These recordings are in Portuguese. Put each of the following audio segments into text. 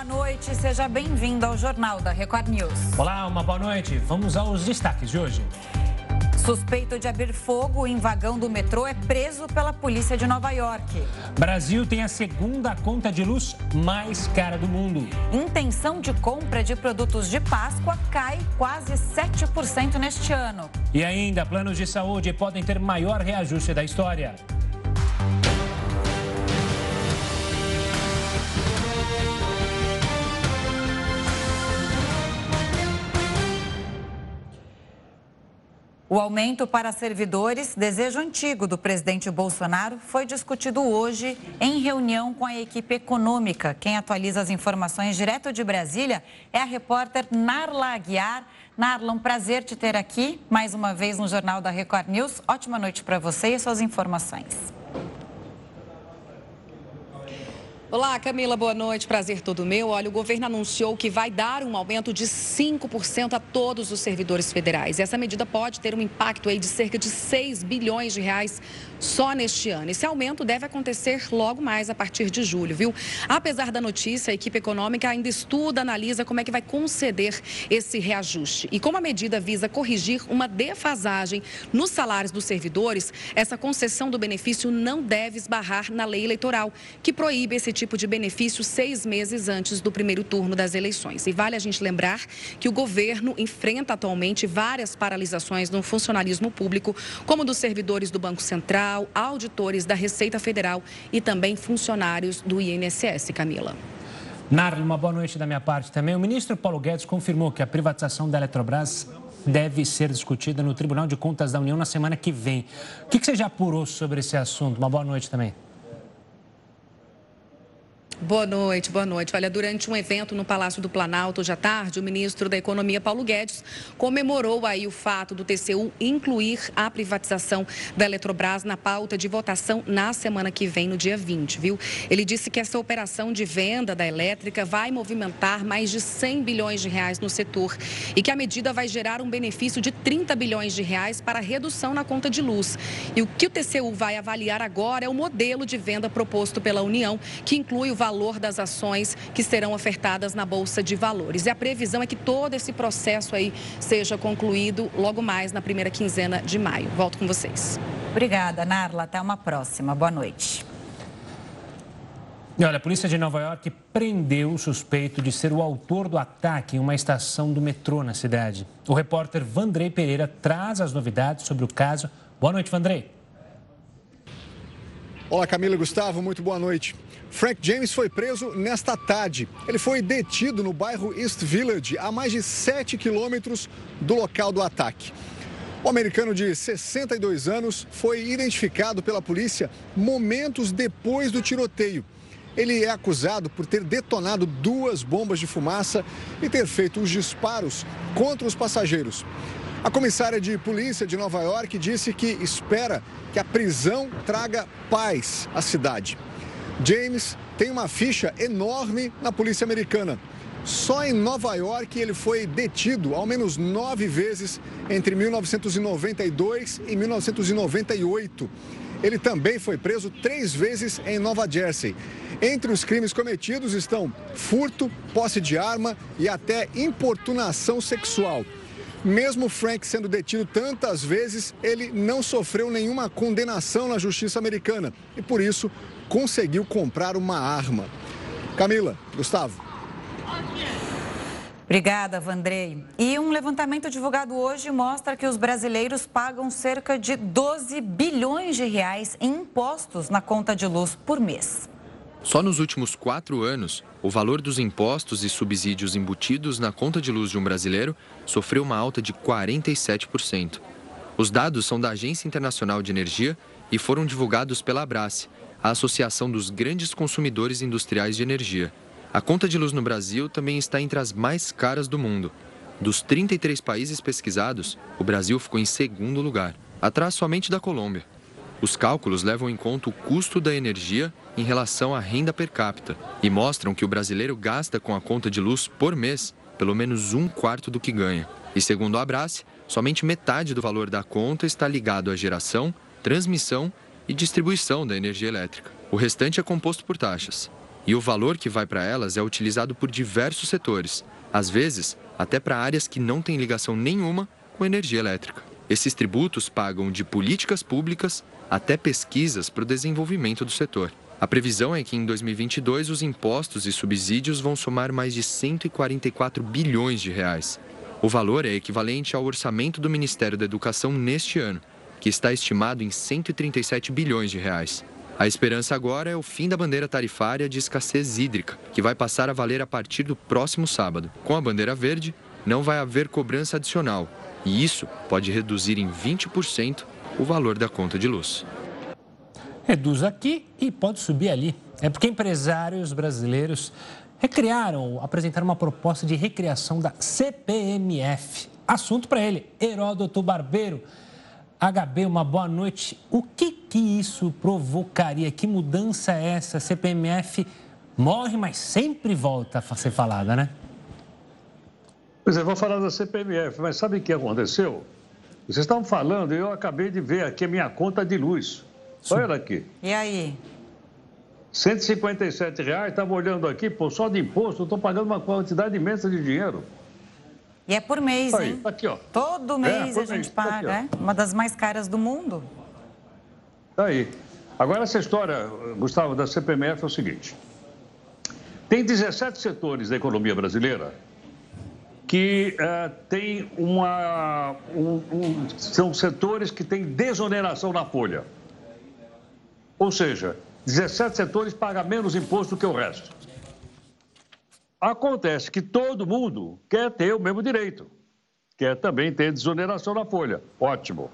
boa noite. Seja bem-vindo ao Jornal da Record News. Olá, uma boa noite. Vamos aos destaques de hoje. Suspeito de abrir fogo em vagão do metrô é preso pela polícia de Nova York. Brasil tem a segunda conta de luz mais cara do mundo. Intenção de compra de produtos de Páscoa cai quase 7% neste ano. E ainda, planos de saúde podem ter maior reajuste da história. O aumento para servidores, desejo antigo do presidente Bolsonaro, foi discutido hoje em reunião com a equipe econômica. Quem atualiza as informações direto de Brasília é a repórter Narla Aguiar. Narla, um prazer te ter aqui mais uma vez no Jornal da Record News. Ótima noite para você e suas informações. Olá, Camila, boa noite. Prazer todo meu. Olha, o governo anunciou que vai dar um aumento de 5% a todos os servidores federais. Essa medida pode ter um impacto aí de cerca de 6 bilhões de reais só neste ano. Esse aumento deve acontecer logo mais a partir de julho, viu? Apesar da notícia, a equipe econômica ainda estuda, analisa como é que vai conceder esse reajuste. E como a medida visa corrigir uma defasagem nos salários dos servidores, essa concessão do benefício não deve esbarrar na lei eleitoral, que proíbe esse tipo de benefício seis meses antes do primeiro turno das eleições. E vale a gente lembrar que o governo enfrenta atualmente várias paralisações no funcionalismo público, como dos servidores do Banco Central Auditores da Receita Federal e também funcionários do INSS, Camila. Narli, uma boa noite da minha parte também. O ministro Paulo Guedes confirmou que a privatização da Eletrobras deve ser discutida no Tribunal de Contas da União na semana que vem. O que você já apurou sobre esse assunto? Uma boa noite também. Boa noite, boa noite. Olha, durante um evento no Palácio do Planalto hoje à tarde, o ministro da Economia, Paulo Guedes, comemorou aí o fato do TCU incluir a privatização da Eletrobras na pauta de votação na semana que vem, no dia 20, viu? Ele disse que essa operação de venda da elétrica vai movimentar mais de 100 bilhões de reais no setor e que a medida vai gerar um benefício de 30 bilhões de reais para redução na conta de luz. E o que o TCU vai avaliar agora é o modelo de venda proposto pela União, que inclui o valor valor das ações que serão ofertadas na Bolsa de Valores. E a previsão é que todo esse processo aí seja concluído logo mais na primeira quinzena de maio. Volto com vocês. Obrigada, Narla. Até uma próxima. Boa noite. E olha, a polícia de Nova York prendeu o suspeito de ser o autor do ataque em uma estação do metrô na cidade. O repórter Vandrei Pereira traz as novidades sobre o caso. Boa noite, Vandrei. Olá, Camila e Gustavo, muito boa noite. Frank James foi preso nesta tarde. Ele foi detido no bairro East Village, a mais de 7 quilômetros do local do ataque. O americano de 62 anos foi identificado pela polícia momentos depois do tiroteio. Ele é acusado por ter detonado duas bombas de fumaça e ter feito os disparos contra os passageiros. A comissária de polícia de Nova York disse que espera que a prisão traga paz à cidade. James tem uma ficha enorme na polícia americana. Só em Nova York ele foi detido ao menos nove vezes entre 1992 e 1998. Ele também foi preso três vezes em Nova Jersey. Entre os crimes cometidos estão furto, posse de arma e até importunação sexual. Mesmo Frank sendo detido tantas vezes, ele não sofreu nenhuma condenação na justiça americana e, por isso, conseguiu comprar uma arma. Camila, Gustavo. Obrigada, Vandrei. E um levantamento divulgado hoje mostra que os brasileiros pagam cerca de 12 bilhões de reais em impostos na conta de luz por mês. Só nos últimos quatro anos, o valor dos impostos e subsídios embutidos na conta de luz de um brasileiro sofreu uma alta de 47%. Os dados são da Agência Internacional de Energia e foram divulgados pela Abrace, a Associação dos Grandes Consumidores Industriais de Energia. A conta de luz no Brasil também está entre as mais caras do mundo. Dos 33 países pesquisados, o Brasil ficou em segundo lugar, atrás somente da Colômbia. Os cálculos levam em conta o custo da energia em relação à renda per capita e mostram que o brasileiro gasta com a conta de luz por mês pelo menos um quarto do que ganha. E segundo a Abrace, somente metade do valor da conta está ligado à geração, transmissão e distribuição da energia elétrica. O restante é composto por taxas. E o valor que vai para elas é utilizado por diversos setores, às vezes até para áreas que não têm ligação nenhuma com energia elétrica. Esses tributos pagam de políticas públicas até pesquisas para o desenvolvimento do setor. A previsão é que em 2022 os impostos e subsídios vão somar mais de 144 bilhões de reais. O valor é equivalente ao orçamento do Ministério da Educação neste ano, que está estimado em 137 bilhões de reais. A esperança agora é o fim da bandeira tarifária de escassez hídrica, que vai passar a valer a partir do próximo sábado. Com a bandeira verde, não vai haver cobrança adicional, e isso pode reduzir em 20% o valor da conta de luz. Reduz aqui e pode subir ali. É porque empresários brasileiros recriaram, apresentaram uma proposta de recriação da CPMF. Assunto para ele, Heródoto Barbeiro. HB, uma boa noite. O que, que isso provocaria? Que mudança é essa? CPMF morre, mas sempre volta a ser falada, né? Pois é, vou falar da CPMF, mas sabe o que aconteceu? Vocês estavam falando, eu acabei de ver aqui a minha conta de luz. Olha ela aqui. E aí? 157 reais, estava olhando aqui, pô, só de imposto, eu estou pagando uma quantidade imensa de dinheiro. E é por mês, Aí, hein? aqui, ó. Todo É, mês por a gente mês, tá aqui, paga, é? Uma das mais caras do mundo. Tá aí. Agora, essa história, Gustavo, da CPMF é o seguinte: tem 17 setores da economia brasileira que eh, tem uma. um- um- são setores que têm desoneração na folha. Ou seja, 17 setores pagam menos imposto do que o resto. Acontece que todo mundo quer ter o mesmo direito, quer também ter desoneração na folha. Ótimo.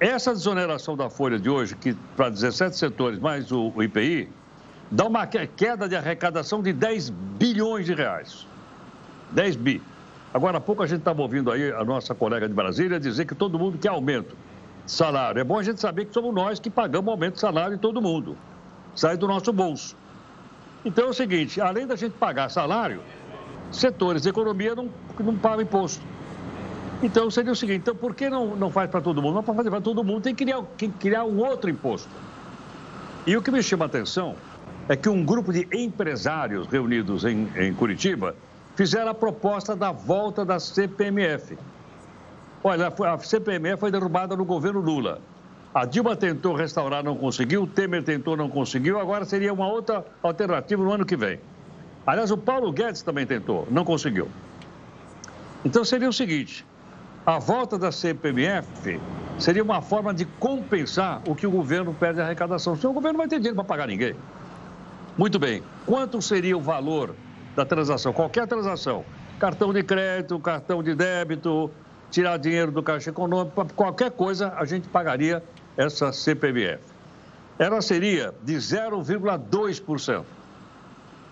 Essa desoneração da folha de hoje, que para 17 setores mais o, o IPI, dá uma que- queda de arrecadação de 10 bilhões de reais. 10 bi. Agora há pouco a gente estava ouvindo aí a nossa colega de Brasília dizer que todo mundo quer aumento de salário. É bom a gente saber que somos nós que pagamos aumento de salário em todo mundo. Sai do nosso bolso. Então é o seguinte, além da gente pagar salário, setores de economia não, não pagam imposto. Então seria o seguinte, então por que não, não faz para todo mundo? Não para fazer para todo mundo, tem que criar, tem que criar um outro imposto. E o que me chama a atenção é que um grupo de empresários reunidos em, em Curitiba fizeram a proposta da volta da CPMF. Olha, a CPMF foi derrubada no governo Lula. A Dilma tentou restaurar, não conseguiu. O Temer tentou, não conseguiu. Agora seria uma outra alternativa no ano que vem. Aliás, o Paulo Guedes também tentou, não conseguiu. Então seria o seguinte: a volta da CPMF seria uma forma de compensar o que o governo perde a arrecadação. Senão o governo não vai ter dinheiro para pagar ninguém. Muito bem. Quanto seria o valor da transação? Qualquer transação. Cartão de crédito, cartão de débito, tirar dinheiro do caixa econômico, qualquer coisa a gente pagaria essa CPMF. Ela seria de 0,2%.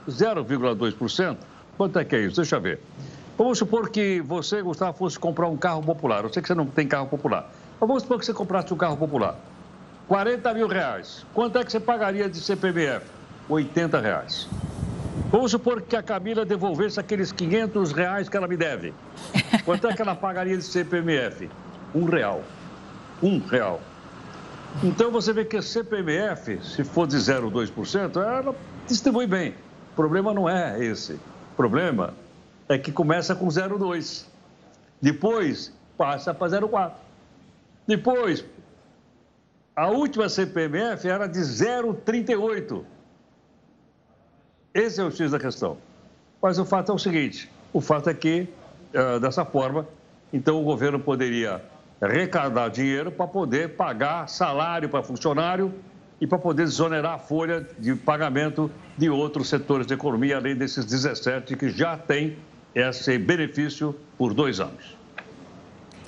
0,2%? Quanto é que é isso? Deixa eu ver. Vamos supor que você, Gustavo, fosse comprar um carro popular. Eu sei que você não tem carro popular. Mas vamos supor que você comprasse um carro popular. 40 mil reais. Quanto é que você pagaria de CPMF? 80 reais. Vamos supor que a Camila devolvesse aqueles 500 reais que ela me deve. Quanto é que ela pagaria de CPMF? Um real. Um real. Então você vê que a CPMF, se for de 0,2%, ela distribui bem. O problema não é esse. O problema é que começa com 0,2. Depois passa para 0,4. Depois, a última CPMF era de 0,38. Esse é o X da questão. Mas o fato é o seguinte: o fato é que, eh, dessa forma, então o governo poderia arrecadar dinheiro para poder pagar salário para funcionário e para poder desonerar a folha de pagamento de outros setores da economia, além desses 17 que já têm esse benefício por dois anos.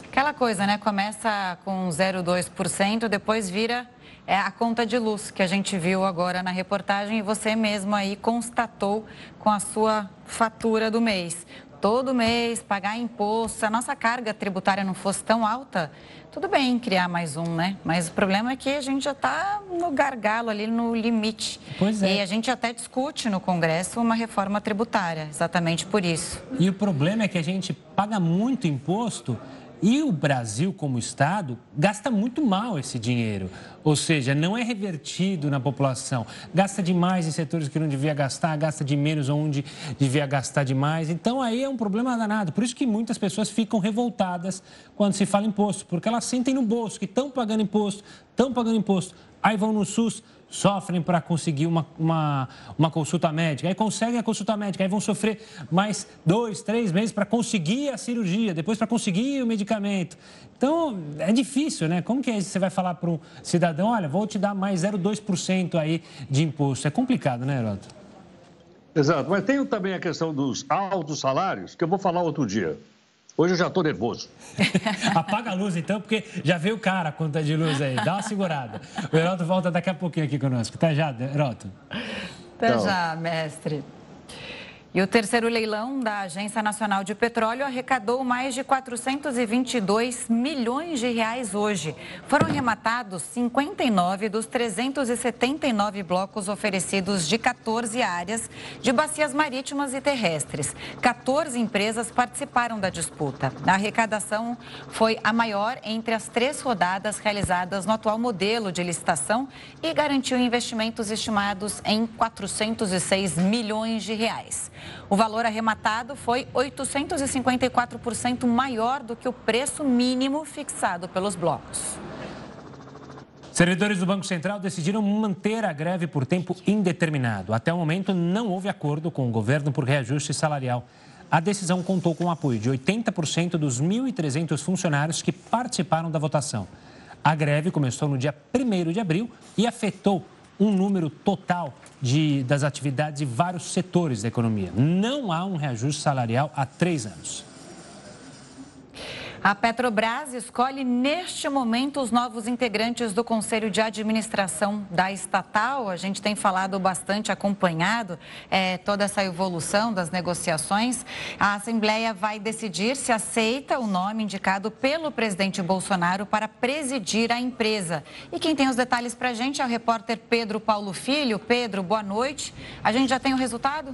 Aquela coisa, né? Começa com 0,2%, depois vira é, a conta de luz que a gente viu agora na reportagem e você mesmo aí constatou com a sua fatura do mês. Todo mês pagar imposto, se a nossa carga tributária não fosse tão alta, tudo bem criar mais um, né? Mas o problema é que a gente já está no gargalo ali, no limite. Pois é. E a gente até discute no Congresso uma reforma tributária, exatamente por isso. E o problema é que a gente paga muito imposto E o Brasil, como Estado, gasta muito mal esse dinheiro. Ou seja, não é revertido na população. Gasta demais em setores que não devia gastar, gasta de menos onde devia gastar demais. Então aí é um problema danado. Por isso que muitas pessoas ficam revoltadas quando se fala imposto, porque elas sentem no bolso que estão pagando imposto, estão pagando imposto, aí vão no SUS, sofrem para conseguir uma, uma, uma, consulta médica, aí conseguem a consulta médica, aí vão sofrer mais dois, três meses para conseguir a cirurgia, depois para conseguir o medicamento. Então, é difícil, né? Como que é você vai falar para um cidadão, olha, vou te dar mais 0,2% aí de imposto? É complicado, né, Heroto? Exato, mas tem também a questão dos altos salários, que eu vou falar outro dia. Hoje eu já estou nervoso. Apaga a luz então, porque já veio o cara a conta de luz aí. Dá uma segurada. O Heroto volta daqui a pouquinho aqui conosco. Até já, Heroto. Até já, mestre. E o terceiro leilão da Agência Nacional de Petróleo arrecadou mais de 422 milhões de reais hoje. Foram arrematados 59 dos 379 blocos oferecidos de 14 áreas de bacias marítimas e terrestres. 14 empresas participaram da disputa. A arrecadação foi a maior entre as três rodadas realizadas no atual modelo de licitação e garantiu investimentos estimados em 406 milhões de reais. O valor arrematado foi 854% maior do que o preço mínimo fixado pelos blocos. Servidores do Banco Central decidiram manter a greve por tempo indeterminado. Até o momento, não houve acordo com o governo por reajuste salarial. A decisão contou com o apoio de 80% dos 1.300 funcionários que participaram da votação. A greve começou no dia 1 de abril e afetou um número total de, das atividades de vários setores da economia. Não há um reajuste salarial há três anos. A Petrobras escolhe neste momento os novos integrantes do Conselho de Administração da estatal. A gente tem falado bastante, acompanhado é, toda essa evolução das negociações. A Assembleia vai decidir se aceita o nome indicado pelo presidente Bolsonaro para presidir a empresa. E quem tem os detalhes para a gente é o repórter Pedro Paulo Filho. Pedro, boa noite. A gente já tem o resultado?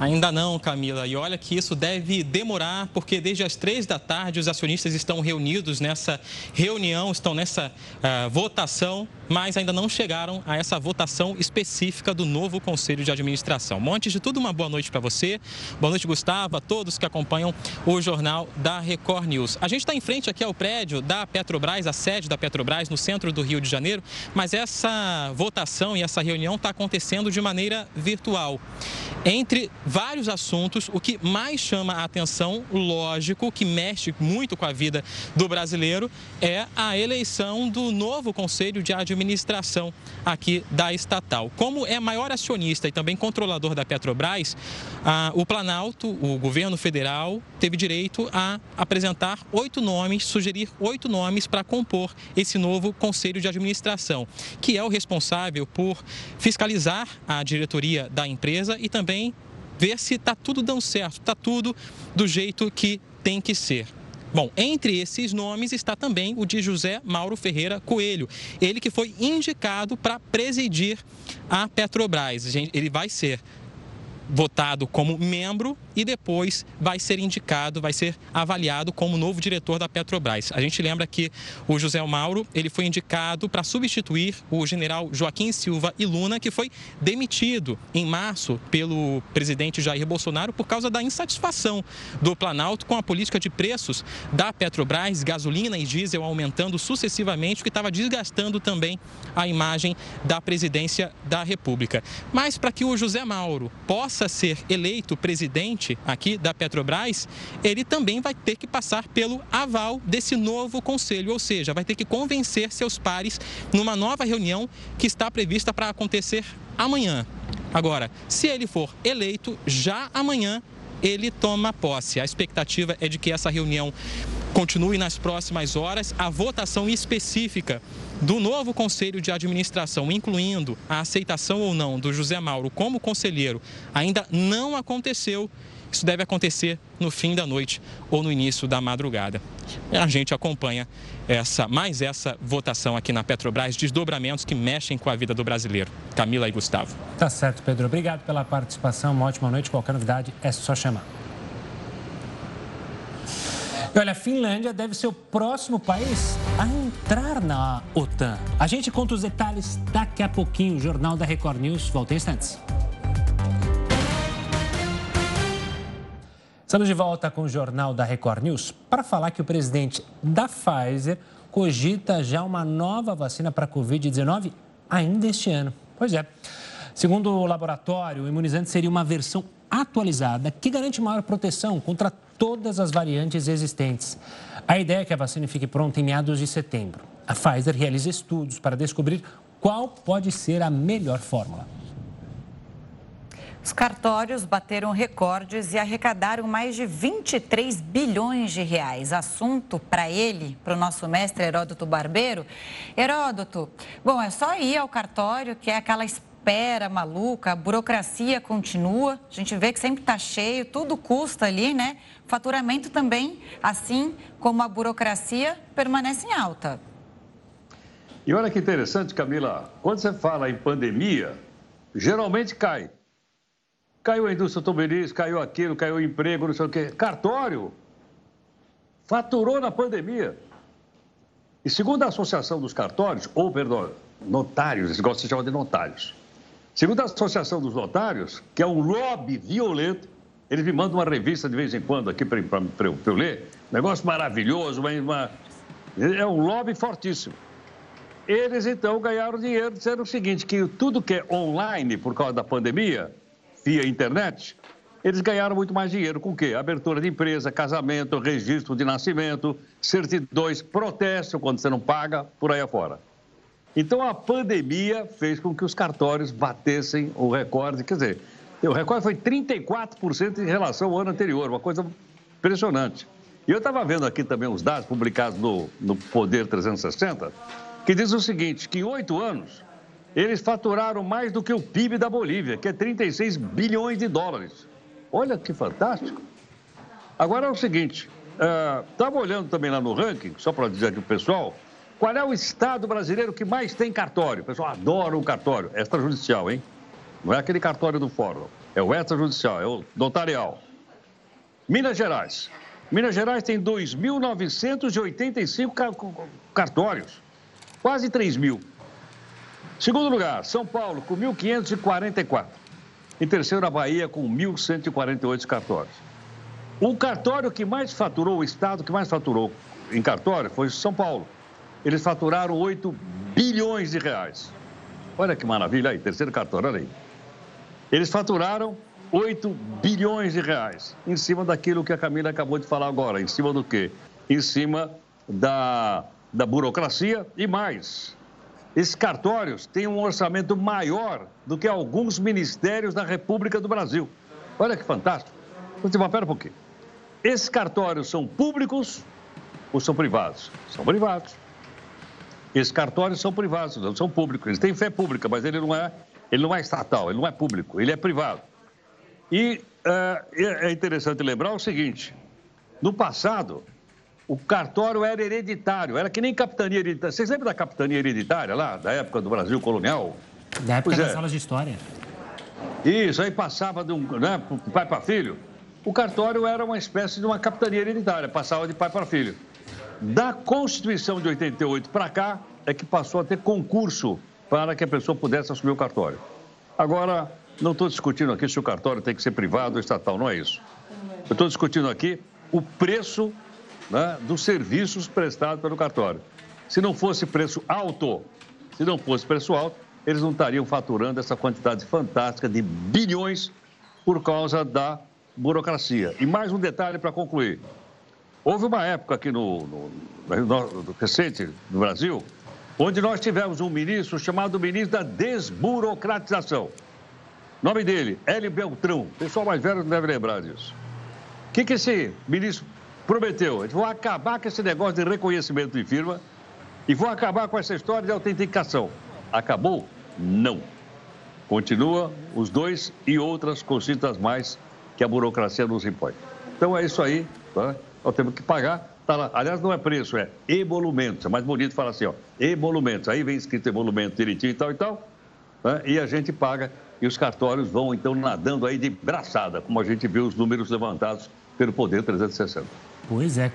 Ainda não, Camila. E olha que isso deve demorar, porque desde as três da tarde os acionistas estão reunidos nessa reunião, estão nessa uh, votação, mas ainda não chegaram a essa votação específica do novo Conselho de Administração. Bom, antes de tudo, uma boa noite para você. Boa noite, Gustavo, a todos que acompanham o jornal da Record News. A gente está em frente aqui ao prédio da Petrobras, a sede da Petrobras, no centro do Rio de Janeiro, mas essa votação e essa reunião está acontecendo de maneira virtual. Entre vários assuntos. O que mais chama a atenção, lógico, que mexe muito com a vida do brasileiro, é a eleição do novo Conselho de Administração aqui da estatal. Como é maior acionista e também controlador da Petrobras, o Planalto, o governo federal, teve direito a apresentar oito nomes, sugerir oito nomes para compor esse novo Conselho de Administração, que é o responsável por fiscalizar a diretoria da empresa e também ver se está tudo dando certo, está tudo do jeito que tem que ser. Bom, entre esses nomes está também o de José Mauro Ferreira Coelho, ele que foi indicado para presidir a Petrobras. Ele vai ser votado como membro e depois vai ser indicado, vai ser avaliado como novo diretor da Petrobras. A gente lembra que o José Mauro, ele foi indicado para substituir o general Joaquim Silva e Luna, que foi demitido em março pelo presidente Jair Bolsonaro por causa da insatisfação do Planalto com a política de preços da Petrobras, gasolina e diesel aumentando sucessivamente, o que estava desgastando também a imagem da presidência da República. Mas para que o José Mauro possa ser eleito presidente aqui da Petrobras, ele também vai ter que passar pelo aval desse novo conselho, ou seja, vai ter que convencer seus pares numa nova reunião que está prevista para acontecer amanhã. Agora, se ele for eleito já amanhã, ele toma posse. A expectativa é de que essa reunião continue nas próximas horas. A votação específica do novo conselho de administração, incluindo a aceitação ou não do José Mauro como conselheiro, ainda não aconteceu. Isso deve acontecer no fim da noite ou no início da madrugada. A gente acompanha essa, mais essa votação aqui na Petrobras, desdobramentos que mexem com a vida do brasileiro. Camila e Gustavo. Tá certo, Pedro. Obrigado pela participação. Uma ótima noite. Qualquer novidade é só chamar. E olha, a Finlândia deve ser o próximo país a entrar na OTAN. A gente conta os detalhes daqui a pouquinho. O Jornal da Record News volta em instantes. Estamos de volta com o Jornal da Record News para falar que o presidente da Pfizer cogita já uma nova vacina para a Covid-19 ainda este ano. Pois é. Segundo o laboratório, o imunizante seria uma versão atualizada que garante maior proteção contra todas as variantes existentes. A ideia é que a vacina fique pronta em meados de setembro. A Pfizer realiza estudos para descobrir qual pode ser a melhor fórmula. Os cartórios bateram recordes e arrecadaram mais de 23 bilhões de reais. Assunto para ele, para o nosso mestre Heródoto Barbeiro. Heródoto, bom, é só ir ao cartório, que é aquela espera maluca, a burocracia continua, a gente vê que sempre está cheio, tudo custa ali, né? Faturamento também, assim como a burocracia, permanece em alta. E olha que interessante, Camila, quando você fala em pandemia, geralmente cai. Caiu a indústria automobilística, caiu aquilo, caiu o emprego, não sei o quê. Cartório faturou na pandemia. E segundo a Associação dos Cartórios, ou, perdão, notários, eles gostam de chamar de notários. Segundo a Associação dos Notários, que é um lobby violento, eles me mandam uma revista de vez em quando aqui para eu, eu, ler. Negócio maravilhoso, uma, uma, é um lobby fortíssimo. Eles então ganharam dinheiro dizendo o seguinte: que tudo que é online por causa da pandemia, via internet, eles ganharam muito mais dinheiro com o quê? Abertura de empresa, casamento, registro de nascimento, certidões, protesto quando você não paga, por aí afora. Então a pandemia fez com que os cartórios batessem o recorde, quer dizer, o recorde foi 34% em relação ao ano anterior, uma coisa impressionante. E eu estava vendo aqui também os dados publicados no, no Poder 360, que diz o seguinte, que em oito anos, eles faturaram mais do que o PIB da Bolívia, que é 36 bilhões de dólares. Olha que fantástico. Agora é o seguinte, estava uh, olhando também lá no ranking, só para dizer aqui o pessoal, qual é o estado brasileiro que mais tem cartório? O pessoal adora o cartório. Extrajudicial, hein? Não é aquele cartório do fórum. É o extrajudicial, é o notarial. Minas Gerais. Minas Gerais tem 2.985 cartórios. Quase 3 mil. Segundo lugar, São Paulo, com 1.544. Em terceiro, a Bahia, com 1.148 cartórios. O cartório que mais faturou, o estado que mais faturou em cartório foi São Paulo, eles faturaram 8 bilhões de reais. Olha que maravilha aí, terceiro cartório, olha aí. Eles faturaram 8 bilhões de reais, em cima daquilo que a Camila acabou de falar agora. Em cima do quê? Em cima da, da burocracia e mais. Esses cartórios têm um orçamento maior do que alguns ministérios da República do Brasil. Olha que fantástico. Você vai, pera um pouquinho. Esses cartórios são públicos ou são privados? São privados. Esses cartórios são privados, não são públicos. Eles têm fé pública, mas ele não é, ele não é estatal, ele não é público, ele é privado. E uh, é interessante lembrar o seguinte: no passado, o cartório era hereditário, era que nem capitania hereditária. Vocês lembram da capitania hereditária lá, da época do Brasil colonial? Da época pois das é. aulas de história. Isso, aí passava de um né, pai para filho. O cartório era uma espécie de uma capitania hereditária, passava de pai para filho. Da Constituição de 88 para cá, é que passou a ter concurso para que a pessoa pudesse assumir o cartório. Agora, não estou discutindo aqui se o cartório tem que ser privado ou estatal, não é isso. Eu estou discutindo aqui o preço né, dos serviços prestados pelo cartório. Se não fosse preço alto, se não fosse preço alto, eles não estariam faturando essa quantidade fantástica de bilhões por causa da burocracia. E mais um detalhe para concluir. Houve uma época aqui no, no, no, recente no Brasil, onde nós tivemos um ministro chamado ministro da desburocratização. Nome dele, Hélio Beltrão. O pessoal mais velho não deve lembrar disso. O que, que esse ministro prometeu? Eles vão acabar com esse negócio de reconhecimento de firma e vão acabar com essa história de autenticação. Acabou? Não. Continua os dois e outras cositas mais que a burocracia nos impõe. Então é isso aí. Tá? Nós temos que pagar. Tá lá. Aliás, não é preço, é emolumentos. É mais bonito falar assim, ó, emolumentos. Aí vem escrito emolumento direitinho e tal e tal, né? e a gente paga. E os cartórios vão, então, nadando aí de braçada, como a gente viu os números levantados pelo Poder 360. Pois é.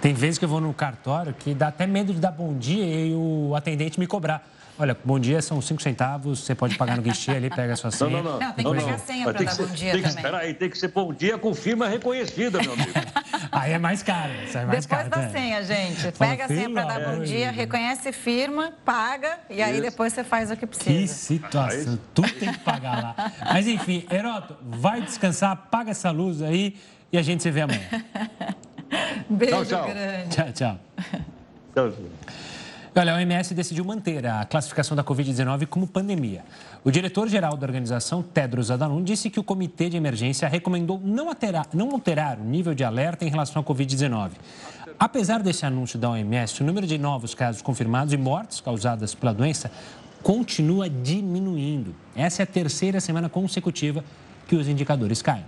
Tem vezes que eu vou no cartório que dá até medo de dar bom dia e o atendente me cobrar. Olha, bom dia são cinco centavos, você pode pagar no guichê ali, pega a sua senha. Não, não, não. não tem que pegar a senha para dar ser, bom dia tem que, também. Peraí, tem que ser bom dia com firma reconhecida, meu amigo. aí é mais caro, isso é mais depois caro. da senha, gente. Pega a senha para dar bom dia, reconhece firma, paga e aí depois você faz o que precisa. Que situação, ah, tudo tem que pagar lá. Mas enfim, Heroto, vai descansar, paga essa luz aí e a gente se vê amanhã. Beijo tchau, tchau. grande. Tchau, tchau. Tchau, tchau. Olha, a OMS decidiu manter a classificação da Covid-19 como pandemia. O diretor-geral da organização, Tedros Adhanom, disse que o comitê de emergência recomendou não alterar, não alterar o nível de alerta em relação à Covid-19. Apesar desse anúncio da OMS, o número de novos casos confirmados e mortes causadas pela doença continua diminuindo. Essa é a terceira semana consecutiva que os indicadores caem.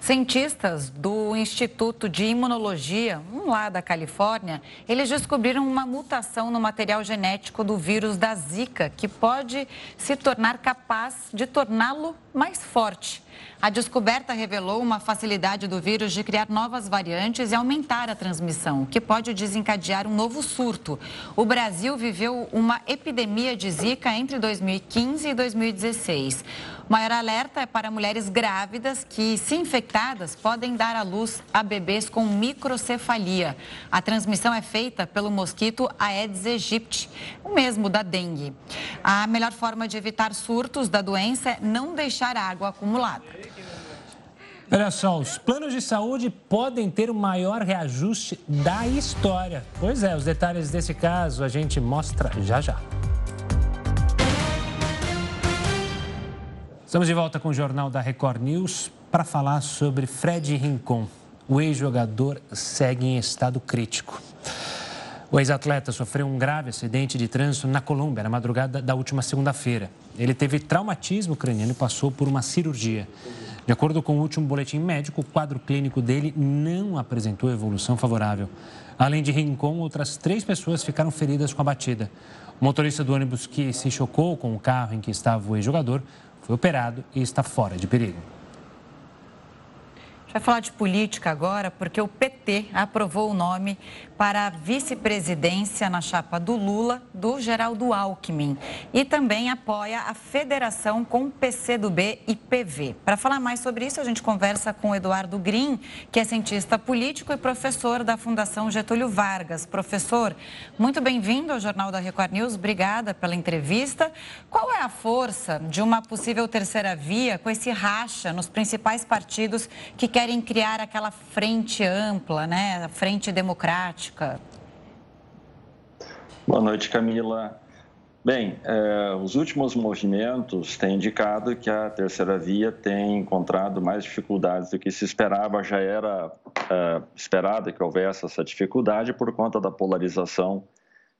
Cientistas do Instituto de Imunologia, um lá da Califórnia, eles descobriram uma mutação no material genético do vírus da Zika que pode se tornar capaz de torná-lo mais forte. A descoberta revelou uma facilidade do vírus de criar novas variantes e aumentar a transmissão, que pode desencadear um novo surto. O Brasil viveu uma epidemia de Zika entre 2015 e 2016. O maior alerta é para mulheres grávidas que, se infectadas, podem dar à luz a bebês com microcefalia. A transmissão é feita pelo mosquito Aedes aegypti, o mesmo da dengue. A melhor forma de evitar surtos da doença é não deixar água acumulada. Olha só, os planos de saúde podem ter o maior reajuste da história. Pois é, os detalhes desse caso a gente mostra já já. Estamos de volta com o Jornal da Record News para falar sobre Fred Rincon. O ex-jogador segue em estado crítico. O ex-atleta sofreu um grave acidente de trânsito na Colômbia na madrugada da última segunda-feira. Ele teve traumatismo craniano e passou por uma cirurgia. De acordo com o último boletim médico, o quadro clínico dele não apresentou evolução favorável. Além de Rincon, outras três pessoas ficaram feridas com a batida. O motorista do ônibus que se chocou com o carro em que estava o ex-jogador foi operado e está fora de perigo. Vai falar de política agora, porque o PT aprovou o nome para a vice-presidência na chapa do Lula, do Geraldo Alckmin. E também apoia a federação com PCdoB e PV. Para falar mais sobre isso, a gente conversa com Eduardo Green, que é cientista político e professor da Fundação Getúlio Vargas. Professor, muito bem-vindo ao Jornal da Record News. Obrigada pela entrevista. Qual é a força de uma possível terceira via com esse racha nos principais partidos que querem criar aquela frente ampla, né? A frente democrática. Boa noite, Camila. Bem, eh, os últimos movimentos têm indicado que a terceira via tem encontrado mais dificuldades do que se esperava. Já era eh, esperado que houvesse essa dificuldade por conta da polarização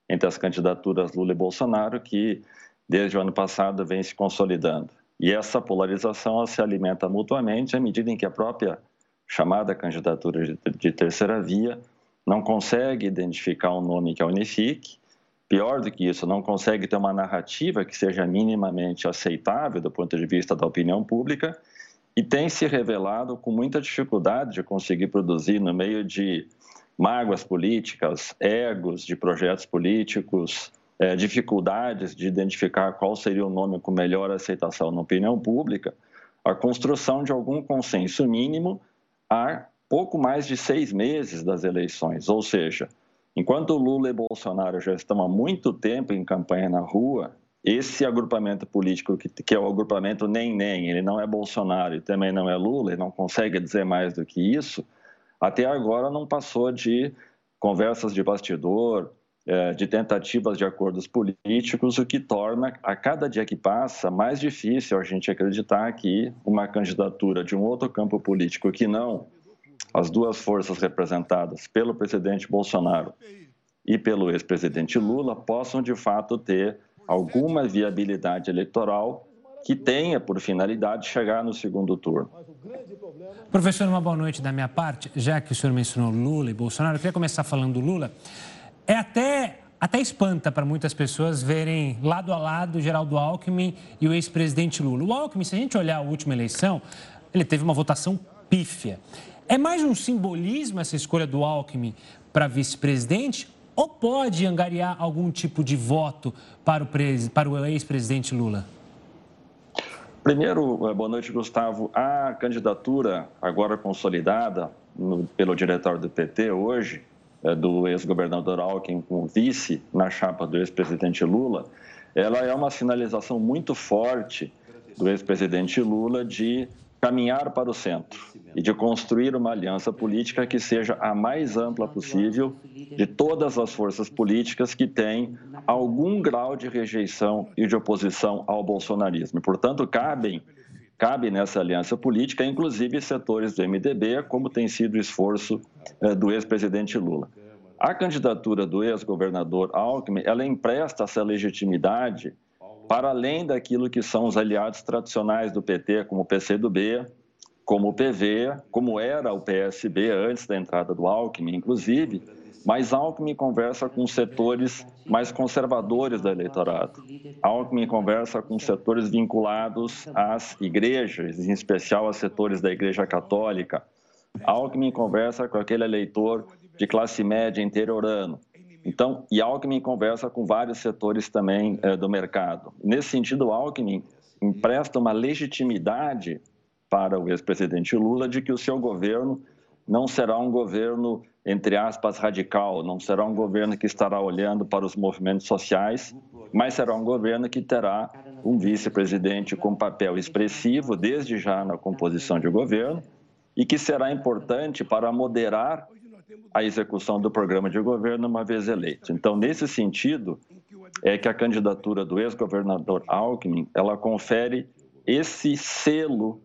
entre as candidaturas Lula e Bolsonaro, que desde o ano passado vem se consolidando. E essa polarização se alimenta mutuamente à medida em que a própria chamada candidatura de, de terceira via, não consegue identificar um nome que a unifique. Pior do que isso, não consegue ter uma narrativa que seja minimamente aceitável do ponto de vista da opinião pública e tem se revelado com muita dificuldade de conseguir produzir no meio de mágoas políticas, egos de projetos políticos, é, dificuldades de identificar qual seria o nome com melhor aceitação na opinião pública, a construção de algum consenso mínimo há pouco mais de seis meses das eleições. Ou seja, enquanto Lula e Bolsonaro já estão há muito tempo em campanha na rua, esse agrupamento político, que, que é o agrupamento nem-nem, ele não é Bolsonaro e também não é Lula, ele não consegue dizer mais do que isso, até agora não passou de conversas de bastidor, é, de tentativas de acordos políticos, o que torna, a cada dia que passa, mais difícil a gente acreditar que uma candidatura de um outro campo político que não as duas forças representadas pelo presidente Bolsonaro e pelo ex-presidente Lula possam, de fato, ter alguma viabilidade eleitoral que tenha por finalidade chegar no segundo turno. Professor, uma boa noite da minha parte. Já que o senhor mencionou Lula e Bolsonaro, eu queria começar falando do Lula. É até, até espanta para muitas pessoas verem lado a lado Geraldo Alckmin e o ex-presidente Lula. O Alckmin, se a gente olhar a última eleição, ele teve uma votação pífia. É mais um simbolismo essa escolha do Alckmin para vice-presidente ou pode angariar algum tipo de voto para o, para o ex-presidente Lula? Primeiro, eh, boa noite, Gustavo. A candidatura agora consolidada no, pelo diretório do PT hoje, é, do ex-governador Alckmin como vice na chapa do ex-presidente Lula, ela é uma sinalização muito forte do ex-presidente Lula de caminhar para o centro e de construir uma aliança política que seja a mais ampla possível de todas as forças políticas que têm algum grau de rejeição e de oposição ao bolsonarismo. Portanto, cabem cabe nessa aliança política, inclusive setores do MDB, como tem sido o esforço eh, do ex-presidente Lula. A candidatura do ex-governador Alckmin, ela empresta essa legitimidade para além daquilo que são os aliados tradicionais do PT, como o PCdoB, como o PV, como era o PSB antes da entrada do Alckmin, inclusive, mas Alckmin conversa com setores mais conservadores do eleitorado. Alckmin conversa com setores vinculados às igrejas, em especial a setores da Igreja Católica. Alckmin conversa com aquele eleitor de classe média interiorano. Então, e Alckmin conversa com vários setores também é, do mercado. Nesse sentido, Alckmin empresta uma legitimidade para o ex-presidente Lula de que o seu governo não será um governo, entre aspas, radical, não será um governo que estará olhando para os movimentos sociais, mas será um governo que terá um vice-presidente com papel expressivo desde já na composição de governo e que será importante para moderar a execução do programa de governo uma vez eleito. Então, nesse sentido, é que a candidatura do ex-governador Alckmin, ela confere esse selo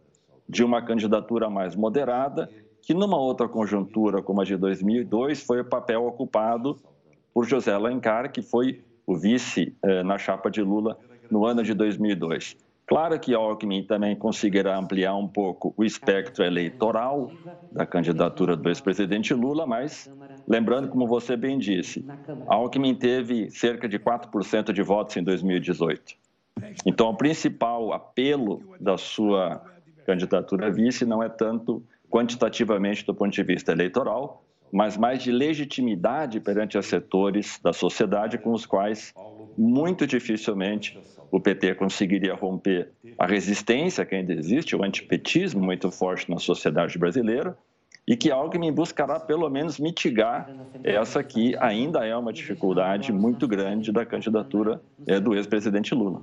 de uma candidatura mais moderada, que numa outra conjuntura, como a de 2002, foi o papel ocupado por José Alencar, que foi o vice eh, na chapa de Lula no ano de 2002. Claro que Alckmin também conseguirá ampliar um pouco o espectro eleitoral da candidatura do ex-presidente Lula, mas lembrando, como você bem disse, Alckmin teve cerca de 4% de votos em 2018. Então, o principal apelo da sua candidatura a vice não é tanto quantitativamente do ponto de vista eleitoral, mas mais de legitimidade perante os setores da sociedade com os quais muito dificilmente o PT conseguiria romper a resistência que ainda existe, o antipetismo muito forte na sociedade brasileira, e que Alckmin buscará pelo menos mitigar essa que ainda é uma dificuldade muito grande da candidatura é, do ex-presidente Lula.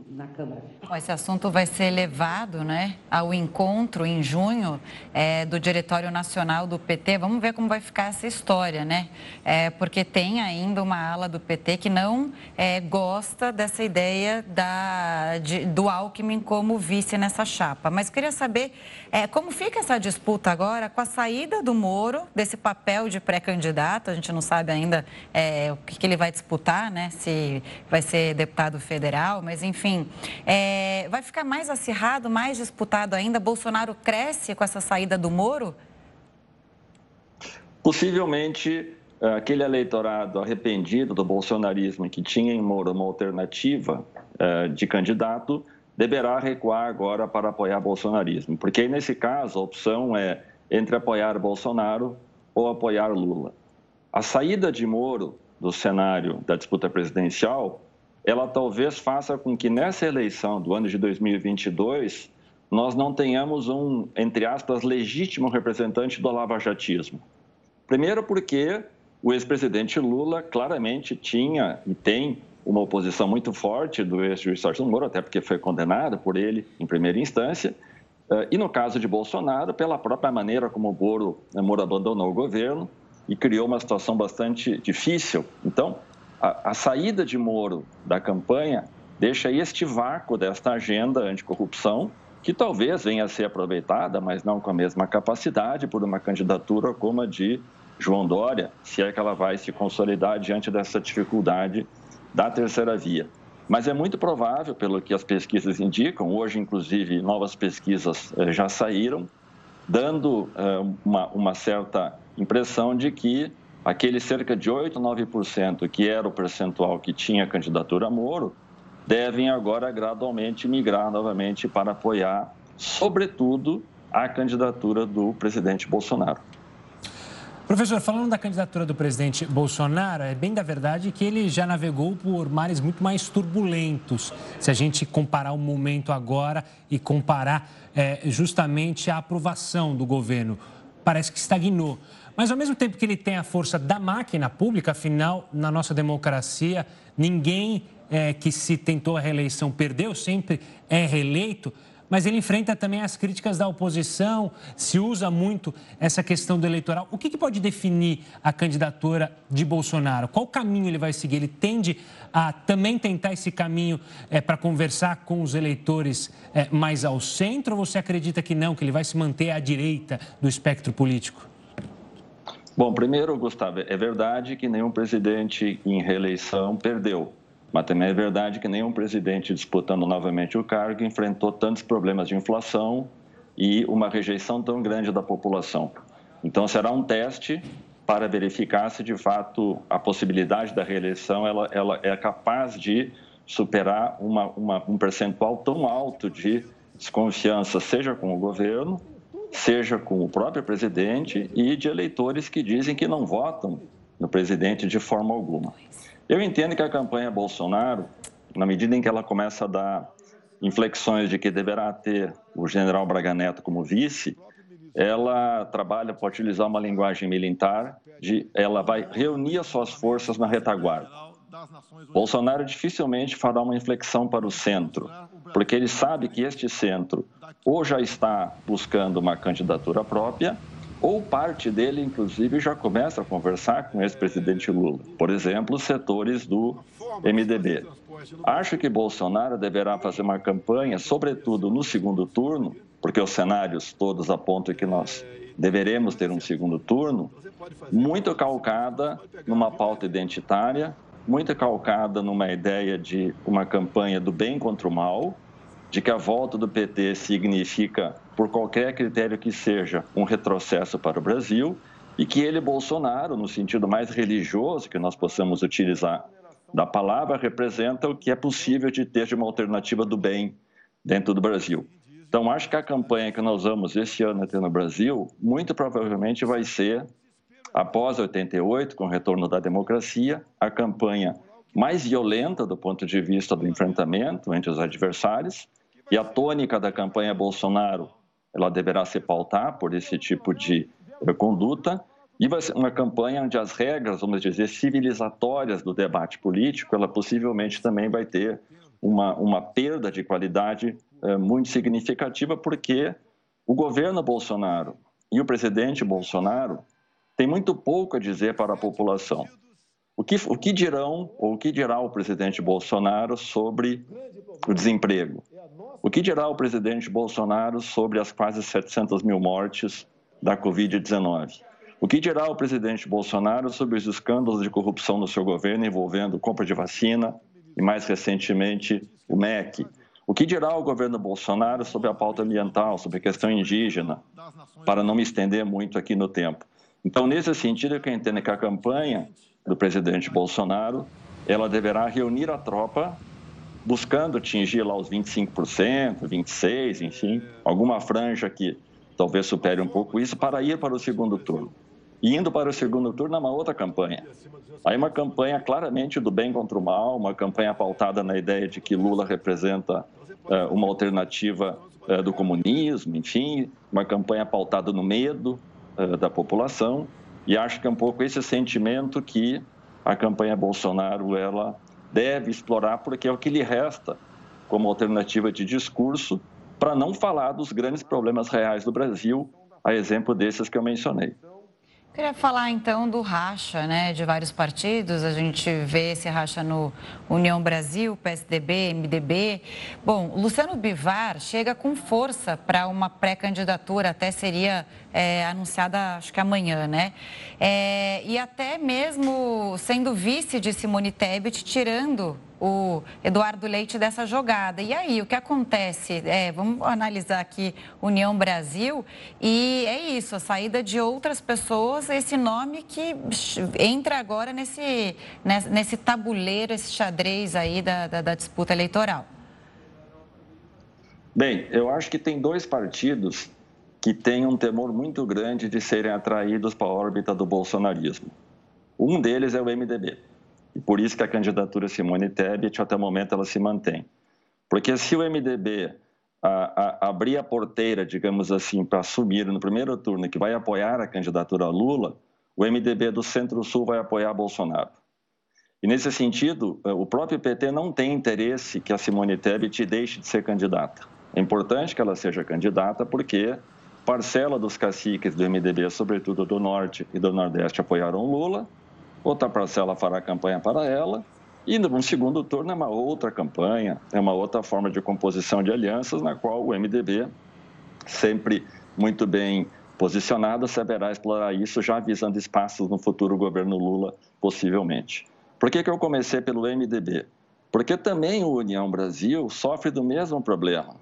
Esse assunto vai ser levado né, ao encontro em junho é, do Diretório Nacional do PT. Vamos ver como vai ficar essa história, né? É, porque tem ainda uma ala do PT que não é, gosta dessa ideia da, de, do Alckmin como vice nessa chapa. Mas queria saber é, como fica essa disputa agora com a saída do Moro, desse papel de pré-candidato? A gente não sabe ainda é, o que, que, ele vai disputar, né? Se vai ser deputado federal, mas enfim. É, vai ficar mais acirrado, mais disputado ainda? Bolsonaro cresce com essa saída do Moro? Possivelmente aquele eleitorado arrependido do bolsonarismo que tinha em Moro uma alternativa é, de candidato deverá recuar agora para apoiar bolsonarismo, porque nesse caso a opção é entre apoiar Bolsonaro ou apoiar Lula. A saída de Moro do cenário da disputa presidencial, ela talvez faça com que nessa eleição do ano de 2022 nós não tenhamos um, entre aspas, legítimo representante do lavajatismo. Primeiro porque o ex-presidente Lula claramente tinha e tem uma oposição muito forte do ex-juiz Sérgio Moro, até porque foi condenado por ele em primeira instância. Eh, e no caso de Bolsonaro, pela própria maneira como o Moro, né, Moro abandonou o governo e criou uma situação bastante difícil. Então, a, a saída de Moro da campanha deixa este vácuo desta agenda anticorrupção, que talvez venha a ser aproveitada, mas não com a mesma capacidade, por uma candidatura como a de João Dória, se é que ela vai se consolidar diante dessa dificuldade da terceira via. Mas é muito provável, pelo que as pesquisas indicam, hoje, inclusive, novas pesquisas eh, já saíram, dando eh, uma, uma certa impressão de que aquele cerca de 8, 9% que era o percentual que tinha candidatura a Moro, devem agora gradualmente migrar novamente para apoiar, sobretudo, a candidatura do presidente Bolsonaro. Professor, falando da candidatura do presidente Bolsonaro, é bem da verdade que ele já navegou por mares muito mais turbulentos. Se a gente comparar o momento agora e comparar é, justamente a aprovação do governo, parece que estagnou. Mas ao mesmo tempo que ele tem a força da máquina pública, afinal, na nossa democracia, ninguém é, que se tentou a reeleição perdeu, sempre é reeleito mas ele enfrenta também as críticas da oposição, se usa muito essa questão do eleitoral. O que, que pode definir a candidatura de Bolsonaro? Qual caminho ele vai seguir? Ele tende a também tentar esse caminho é, para conversar com os eleitores é, mais ao centro ou você acredita que não, que ele vai se manter à direita do espectro político? Bom, primeiro, Gustavo, é verdade que nenhum presidente em reeleição perdeu. Mas também é verdade que nenhum presidente disputando novamente o cargo enfrentou tantos problemas de inflação e uma rejeição tão grande da população. Então, será um teste para verificar se, de fato, a possibilidade da reeleição ela, ela é capaz de superar uma, uma, um percentual tão alto de desconfiança, seja com o governo, seja com o próprio presidente e de eleitores que dizem que não votam no presidente de forma alguma. Eu entendo que a campanha Bolsonaro, na medida em que ela começa a dar inflexões de que deverá ter o general Braga Neto como vice, ela trabalha para utilizar uma linguagem militar, de, ela vai reunir as suas forças na retaguarda. Bolsonaro dificilmente fará uma inflexão para o centro, porque ele sabe que este centro ou já está buscando uma candidatura própria, ou parte dele, inclusive, já começa a conversar com o ex-presidente Lula. Por exemplo, setores do MDB. Acho que Bolsonaro deverá fazer uma campanha, sobretudo no segundo turno, porque os cenários todos apontam que nós deveremos ter um segundo turno, muito calcada numa pauta identitária, muito calcada numa ideia de uma campanha do bem contra o mal, de que a volta do PT significa, por qualquer critério que seja, um retrocesso para o Brasil e que ele, Bolsonaro, no sentido mais religioso que nós possamos utilizar da palavra, representa o que é possível de ter de uma alternativa do bem dentro do Brasil. Então, acho que a campanha que nós vamos esse ano ter no Brasil, muito provavelmente vai ser, após 88, com o retorno da democracia, a campanha mais violenta do ponto de vista do enfrentamento entre os adversários, e a tônica da campanha Bolsonaro, ela deverá se pautar por esse tipo de eh, conduta e vai ser uma campanha onde as regras, vamos dizer, civilizatórias do debate político, ela possivelmente também vai ter uma, uma perda de qualidade é, muito significativa, porque o governo Bolsonaro e o presidente Bolsonaro têm muito pouco a dizer para a população. O que, o que dirão, ou o que dirá o presidente Bolsonaro sobre o desemprego? O que dirá o presidente Bolsonaro sobre as quase 700 mil mortes da Covid-19? O que dirá o presidente Bolsonaro sobre os escândalos de corrupção no seu governo envolvendo compra de vacina e, mais recentemente, o MEC? O que dirá o governo Bolsonaro sobre a pauta ambiental, sobre a questão indígena, para não me estender muito aqui no tempo? Então, nesse sentido, eu entendo que a campanha do presidente Bolsonaro ela deverá reunir a tropa buscando atingir lá os 25%, 26%, enfim, alguma franja que talvez supere um pouco isso, para ir para o segundo turno. E indo para o segundo turno é uma outra campanha. Aí uma campanha claramente do bem contra o mal, uma campanha pautada na ideia de que Lula representa uh, uma alternativa uh, do comunismo, enfim, uma campanha pautada no medo uh, da população. E acho que é um pouco esse sentimento que a campanha Bolsonaro ela deve explorar, porque é o que lhe resta como alternativa de discurso para não falar dos grandes problemas reais do Brasil, a exemplo desses que eu mencionei. Queria falar então do racha, né, de vários partidos. A gente vê esse racha no União Brasil, PSDB, MDB. Bom, Luciano Bivar chega com força para uma pré-candidatura, até seria é, anunciada, acho que amanhã, né? É, e até mesmo sendo vice de Simone Tebet, tirando o Eduardo Leite dessa jogada. E aí, o que acontece? É, vamos analisar aqui União Brasil e é isso, a saída de outras pessoas, esse nome que entra agora nesse, nesse tabuleiro, esse xadrez aí da, da, da disputa eleitoral. Bem, eu acho que tem dois partidos que têm um temor muito grande de serem atraídos para a órbita do bolsonarismo. Um deles é o MDB. E por isso que a candidatura Simone Tebet, até o momento, ela se mantém. Porque se o MDB a, a, abrir a porteira, digamos assim, para assumir no primeiro turno que vai apoiar a candidatura Lula, o MDB do Centro-Sul vai apoiar Bolsonaro. E nesse sentido, o próprio PT não tem interesse que a Simone Tebet deixe de ser candidata. É importante que ela seja candidata porque parcela dos caciques do MDB, sobretudo do Norte e do Nordeste, apoiaram Lula, outra parcela fará campanha para ela, e no segundo turno é uma outra campanha, é uma outra forma de composição de alianças, na qual o MDB, sempre muito bem posicionado, saberá explorar isso, já visando espaços no futuro governo Lula, possivelmente. Por que, que eu comecei pelo MDB? Porque também o União Brasil sofre do mesmo problema.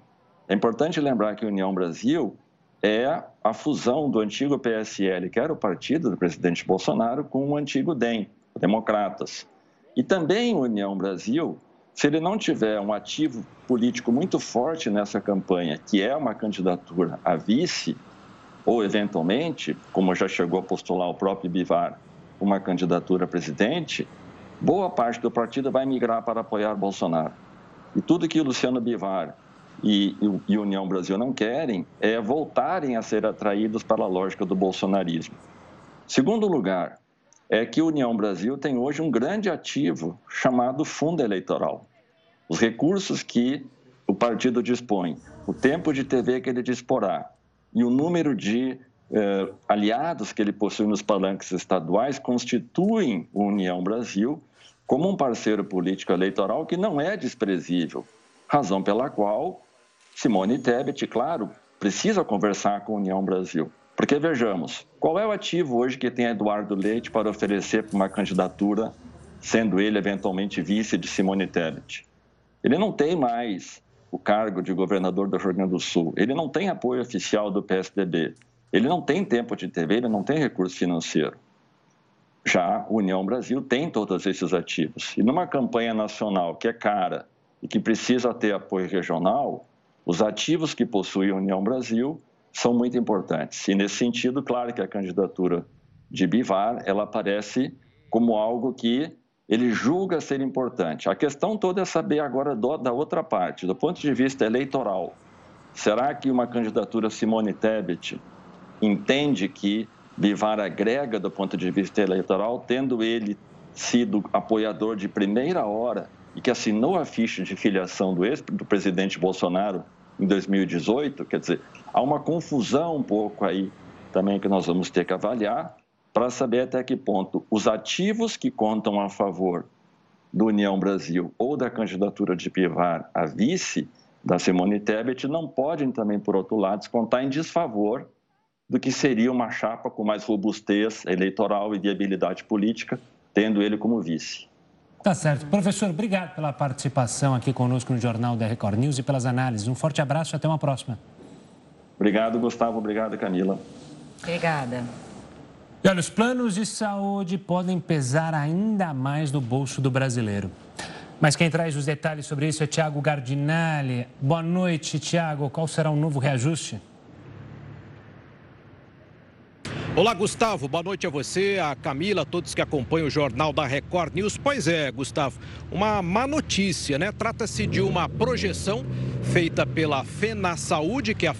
É importante lembrar que a União Brasil é a fusão do antigo PSL, que era o partido do presidente Bolsonaro, com o antigo DEM, Democratas. E também a União Brasil, se ele não tiver um ativo político muito forte nessa campanha, que é uma candidatura a vice, ou eventualmente, como já chegou a postular o próprio Bivar, uma candidatura a presidente, boa parte do partido vai migrar para apoiar Bolsonaro. E tudo que o Luciano Bivar e, e União Brasil não querem é voltarem a ser atraídos para a lógica do bolsonarismo. Segundo lugar, é que União Brasil tem hoje um grande ativo chamado fundo eleitoral. Os recursos que o partido dispõe, o tempo de TV que ele disporá e o número de eh, aliados que ele possui nos palanques estaduais constituem a União Brasil como um parceiro político eleitoral que não é desprezível, razão pela qual Simone Tebet, claro, precisa conversar com a União Brasil. Porque vejamos, qual é o ativo hoje que tem Eduardo Leite para oferecer para uma candidatura, sendo ele eventualmente vice de Simone Tebet? Ele não tem mais o cargo de governador do Rio Grande do Sul, ele não tem apoio oficial do PSDB, ele não tem tempo de TV, ele não tem recurso financeiro. Já a União Brasil tem todos esses ativos. E numa campanha nacional que é cara e que precisa ter apoio regional, os ativos que possui a União Brasil são muito importantes. E nesse sentido, claro que a candidatura de Bivar, ela aparece como algo que ele julga ser importante. A questão toda é saber agora do, da outra parte, do ponto de vista eleitoral. Será que uma candidatura Simone Tebet entende que Bivar agrega do ponto de vista eleitoral, tendo ele sido apoiador de primeira hora e que assinou a ficha de filiação do ex-presidente Bolsonaro em 2018, quer dizer, há uma confusão um pouco aí também que nós vamos ter que avaliar para saber até que ponto os ativos que contam a favor do União Brasil ou da candidatura de Pivar a vice da Simone Tebet não podem também, por outro lado, descontar em desfavor do que seria uma chapa com mais robustez eleitoral e viabilidade política, tendo ele como vice. Tá certo. Professor, obrigado pela participação aqui conosco no Jornal da Record News e pelas análises. Um forte abraço e até uma próxima. Obrigado, Gustavo. Obrigado, Camila. Obrigada. E olha, os planos de saúde podem pesar ainda mais no bolso do brasileiro. Mas quem traz os detalhes sobre isso é Tiago Gardinali. Boa noite, Tiago. Qual será o novo reajuste? Olá, Gustavo. Boa noite a você, a Camila, a todos que acompanham o Jornal da Record News. Pois é, Gustavo, uma má notícia, né? Trata-se de uma projeção feita pela FENA Saúde, que é a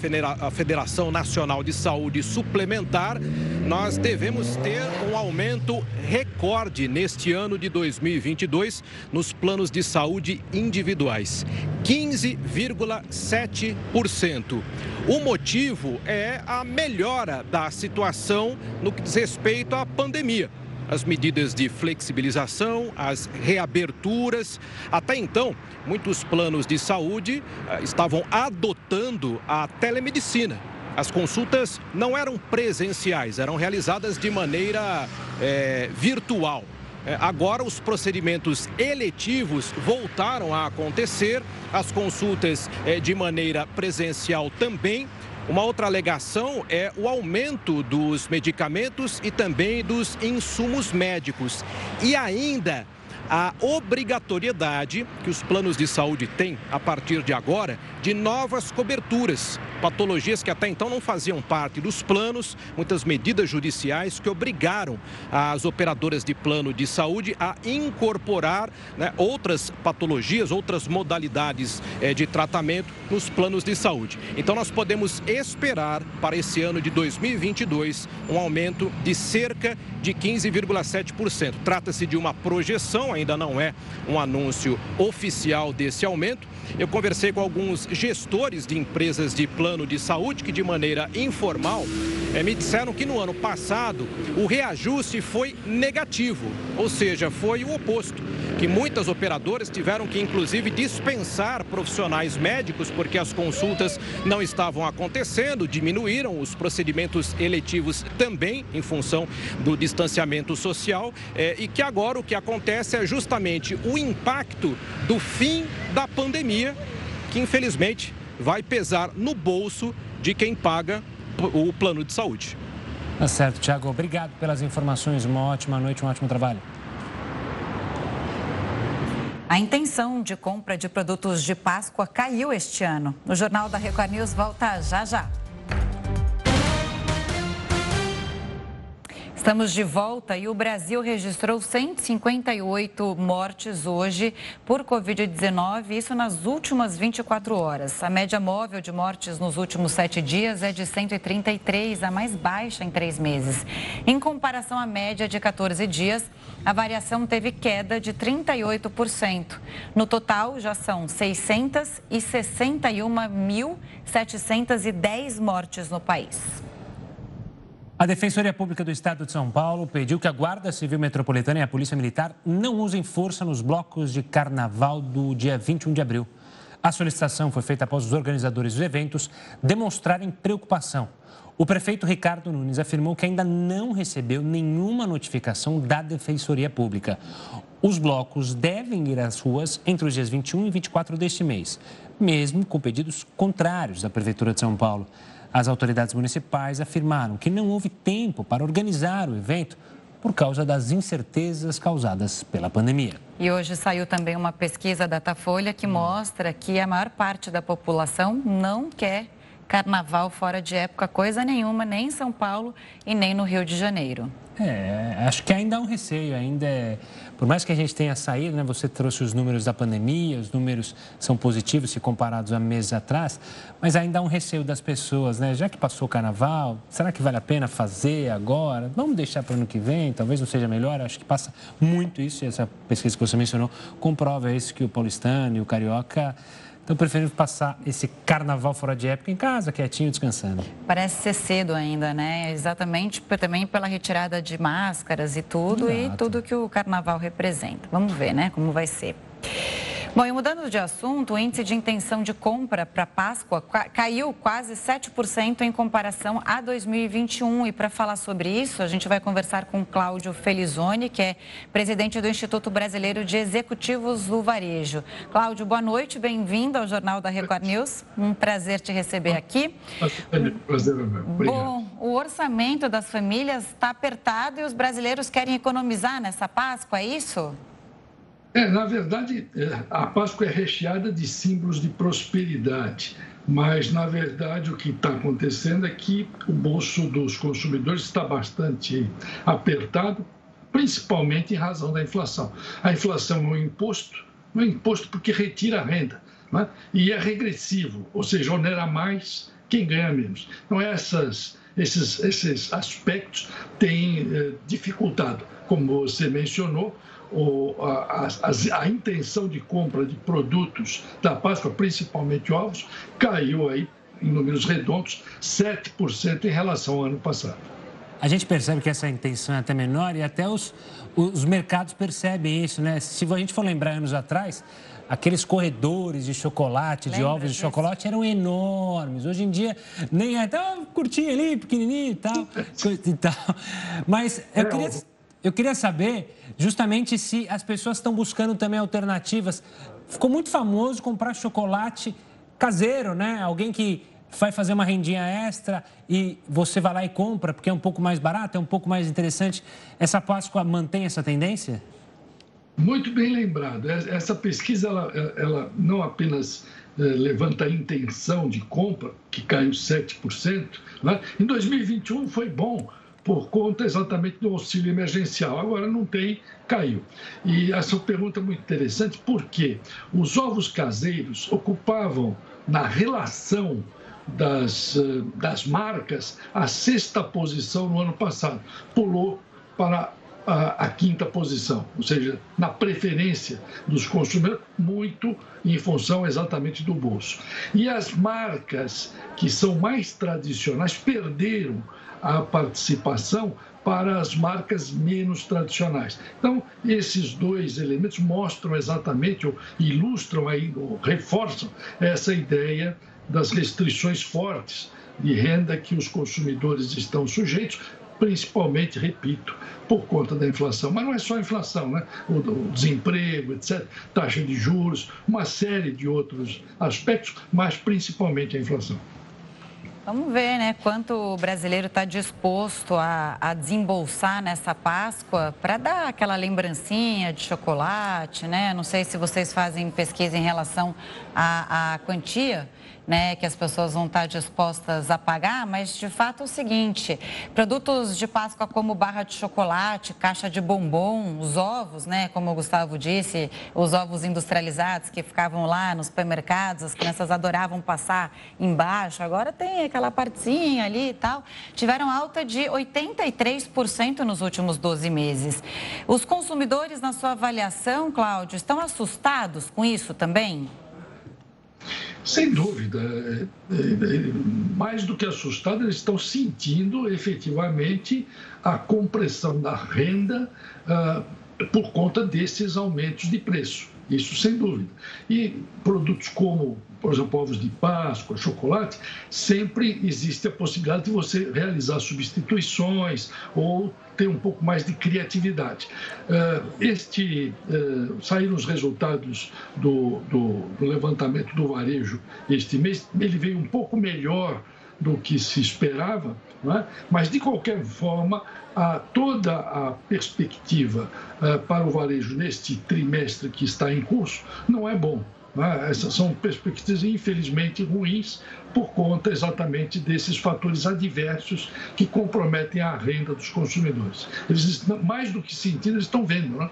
Federação Nacional de Saúde Suplementar. Nós devemos ter um aumento recorde neste ano de 2022 nos planos de saúde individuais. 15,7%. O motivo é a melhora da situação no que diz respeito à pandemia as medidas de flexibilização, as reaberturas. Até então, muitos planos de saúde eh, estavam adotando a telemedicina. As consultas não eram presenciais, eram realizadas de maneira é, virtual. É, agora, os procedimentos eletivos voltaram a acontecer, as consultas de maneira presencial também. Uma outra alegação é o aumento dos medicamentos e também dos insumos médicos. E ainda a obrigatoriedade que os planos de saúde têm a partir de agora de novas coberturas. Patologias que até então não faziam parte dos planos, muitas medidas judiciais que obrigaram as operadoras de plano de saúde a incorporar né, outras patologias, outras modalidades eh, de tratamento nos planos de saúde. Então, nós podemos esperar para esse ano de 2022 um aumento de cerca de 15,7%. Trata-se de uma projeção, ainda não é um anúncio oficial desse aumento. Eu conversei com alguns gestores de empresas de plano de saúde que, de maneira informal, eh, me disseram que no ano passado o reajuste foi negativo, ou seja, foi o oposto que muitas operadoras tiveram que, inclusive, dispensar profissionais médicos porque as consultas não estavam acontecendo, diminuíram os procedimentos eletivos também em função do distanciamento social é, e que agora o que acontece é justamente o impacto do fim da pandemia, que infelizmente vai pesar no bolso de quem paga o plano de saúde. Tá certo, Tiago. Obrigado pelas informações. Uma ótima noite, um ótimo trabalho. A intenção de compra de produtos de Páscoa caiu este ano. O Jornal da Record News volta já já. Estamos de volta e o Brasil registrou 158 mortes hoje por Covid-19, isso nas últimas 24 horas. A média móvel de mortes nos últimos sete dias é de 133, a mais baixa em três meses. Em comparação à média de 14 dias, a variação teve queda de 38%. No total, já são 661.710 mortes no país. A Defensoria Pública do Estado de São Paulo pediu que a Guarda Civil Metropolitana e a Polícia Militar não usem força nos blocos de carnaval do dia 21 de abril. A solicitação foi feita após os organizadores dos eventos demonstrarem preocupação. O prefeito Ricardo Nunes afirmou que ainda não recebeu nenhuma notificação da Defensoria Pública. Os blocos devem ir às ruas entre os dias 21 e 24 deste mês, mesmo com pedidos contrários da Prefeitura de São Paulo. As autoridades municipais afirmaram que não houve tempo para organizar o evento por causa das incertezas causadas pela pandemia. E hoje saiu também uma pesquisa da Datafolha que mostra que a maior parte da população não quer carnaval fora de época, coisa nenhuma, nem em São Paulo e nem no Rio de Janeiro. É, acho que ainda há um receio, ainda é, por mais que a gente tenha saído, né, você trouxe os números da pandemia, os números são positivos se comparados a meses atrás, mas ainda há um receio das pessoas, né? Já que passou o carnaval, será que vale a pena fazer agora? Vamos deixar para o ano que vem, talvez não seja melhor, acho que passa muito isso, e essa pesquisa que você mencionou comprova isso que o paulistano e o carioca Estão preferindo passar esse carnaval fora de época em casa, quietinho, descansando. Parece ser cedo ainda, né? Exatamente também pela retirada de máscaras e tudo, Exato. e tudo que o carnaval representa. Vamos ver, né, como vai ser. Bom, e mudando de assunto, o índice de intenção de compra para Páscoa caiu quase 7% em comparação a 2021. E para falar sobre isso, a gente vai conversar com Cláudio Felizone, que é presidente do Instituto Brasileiro de Executivos do Varejo. Cláudio, boa noite, bem-vindo ao Jornal da Record News. Um prazer te receber aqui. Prazer, meu. Bom, o orçamento das famílias está apertado e os brasileiros querem economizar nessa Páscoa, é isso? É, na verdade, é, a Páscoa é recheada de símbolos de prosperidade, mas na verdade o que está acontecendo é que o bolso dos consumidores está bastante apertado, principalmente em razão da inflação. A inflação é um imposto, não é imposto porque retira a renda, né? e é regressivo, ou seja, onera mais quem ganha menos. Então, essas, esses, esses aspectos têm eh, dificultado, como você mencionou, o, a, a, a, intenção de compra de produtos da Páscoa, principalmente ovos, caiu aí em números redondos 7% em relação ao ano passado. A gente percebe que essa intenção é até menor e até os, os mercados percebem isso, né? Se a gente for lembrar anos atrás, aqueles corredores de chocolate, Lembra de ovos de chocolate eram enormes. Hoje em dia, nem é tão curtinho ali, pequenininho e tal. e tal. Mas eu é, queria eu queria saber justamente se as pessoas estão buscando também alternativas. Ficou muito famoso comprar chocolate caseiro, né? Alguém que vai fazer uma rendinha extra e você vai lá e compra porque é um pouco mais barato, é um pouco mais interessante. Essa Páscoa mantém essa tendência? Muito bem lembrado. Essa pesquisa ela, ela não apenas eh, levanta a intenção de compra, que caiu 7%. Né? Em 2021 foi bom, por conta exatamente do auxílio emergencial. Agora não tem, caiu. E essa pergunta é muito interessante, porque os ovos caseiros ocupavam na relação das, eh, das marcas a sexta posição no ano passado. Pulou para a, a, quinta posição, ou seja, na preferência dos consumidores, muito em função exatamente do bolso. E as marcas que são mais tradicionais perderam a participação para as marcas menos tradicionais. Então, esses dois elementos mostram exatamente, ou ilustram, aí, ou reforçam essa ideia das restrições fortes de renda que os consumidores estão sujeitos, principalmente, repito, por conta da inflação. Mas não é só a inflação, né? O, desemprego, etc., taxa de juros, uma série de outros aspectos, mas principalmente a inflação. Vamos ver, né, quanto o brasileiro está disposto a, a, desembolsar nessa Páscoa para dar aquela lembrancinha de chocolate, né? Não sei se vocês fazem pesquisa em relação à, à quantia né, que as pessoas vão estar dispostas a pagar, mas de fato é o seguinte: produtos de Páscoa como barra de chocolate, caixa de bombom, os ovos, né, como o Gustavo disse, os ovos industrializados que ficavam lá nos supermercados, as crianças adoravam passar embaixo, agora tem aquela partezinha ali e tal, tiveram alta de 83% nos últimos 12 meses. Os consumidores, na sua avaliação, Cláudio, estão assustados com isso também? Sem dúvida. É, é, é, mais do que assustado, eles estão sentindo efetivamente a compressão da renda ah, por conta desses aumentos de preço. Isso sem dúvida. E produtos como, por exemplo, ovos de Páscoa, chocolate, sempre existe a possibilidade de você realizar substituições ou ter um pouco mais de criatividade. Eh, este, eh, saíram os resultados do, do, do levantamento do varejo este mês, ele veio um pouco melhor do que se esperava, é? mas de qualquer forma, a, toda a perspectiva a, para o varejo neste trimestre que está em curso não é bom. É? Essas são perspectivas, infelizmente, ruins por conta exatamente desses fatores adversos que comprometem a renda dos consumidores. Eles, mais do que sentindo, eles estão vendo, né?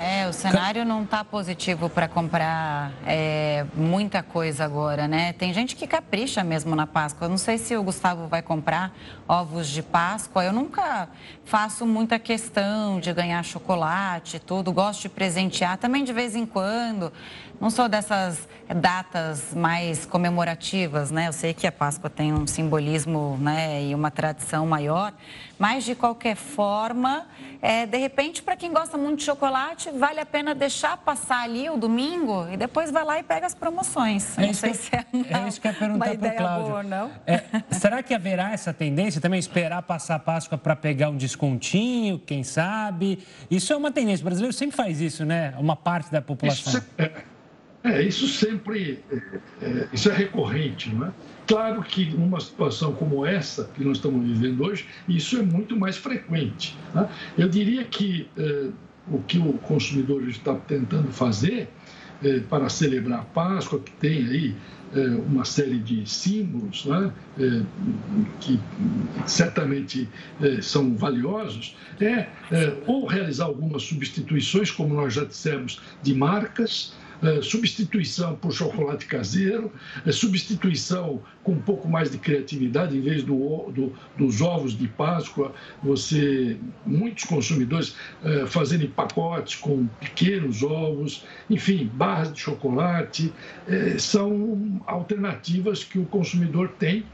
É, o cenário não está positivo para comprar é, muita coisa agora, né? Tem gente que capricha mesmo na Páscoa. Eu não sei se o Gustavo vai comprar ovos de Páscoa. Eu nunca faço muita questão de ganhar chocolate e tudo. Gosto de presentear também de vez em quando. Não sou dessas datas mais comemorativas, né? Eu sei que a Páscoa tem um simbolismo né, e uma tradição maior, mas de qualquer forma, é, de repente, para quem gosta muito de chocolate, vale a pena deixar passar ali o domingo e depois vai lá e pega as promoções. É não sei que, se é, uma, é isso que eu ia perguntar para o Cláudio. Boa, não? É, será que haverá essa tendência também esperar passar a Páscoa para pegar um descontinho, quem sabe? Isso é uma tendência. O brasileiro sempre faz isso, né? Uma parte da população. Isso é... É, isso sempre, é, é, isso é recorrente, não é? Claro que numa situação como essa que nós estamos vivendo hoje, isso é muito mais frequente. Né? Eu diria que é, o que o consumidor está tentando fazer é, para celebrar a Páscoa, que tem aí é, uma série de símbolos né, que certamente são valiosos, é ou realizar algumas substituições, como nós já dissemos, de marcas, substituição por chocolate caseiro, é, substituição com um pouco mais de criatividade, em vez do, do, dos ovos de Páscoa, você, muitos consumidores é, fazerem pacotes com pequenos ovos, enfim, barras de chocolate, são alternativas que o consumidor tem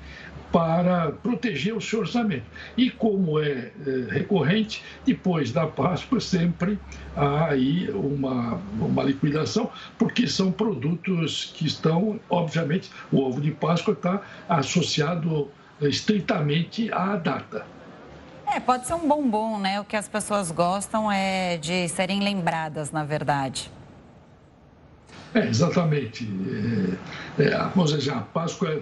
para proteger o seu orçamento. E como é, é, recorrente, depois da Páscoa sempre há aí uma, uma liquidação, porque são produtos que estão, obviamente, o ovo de Páscoa está associado estritamente à data. É, pode ser um bombom, né? O que as pessoas gostam é de serem lembradas, na verdade. É, exatamente. É, é, vamos dizer, a Páscoa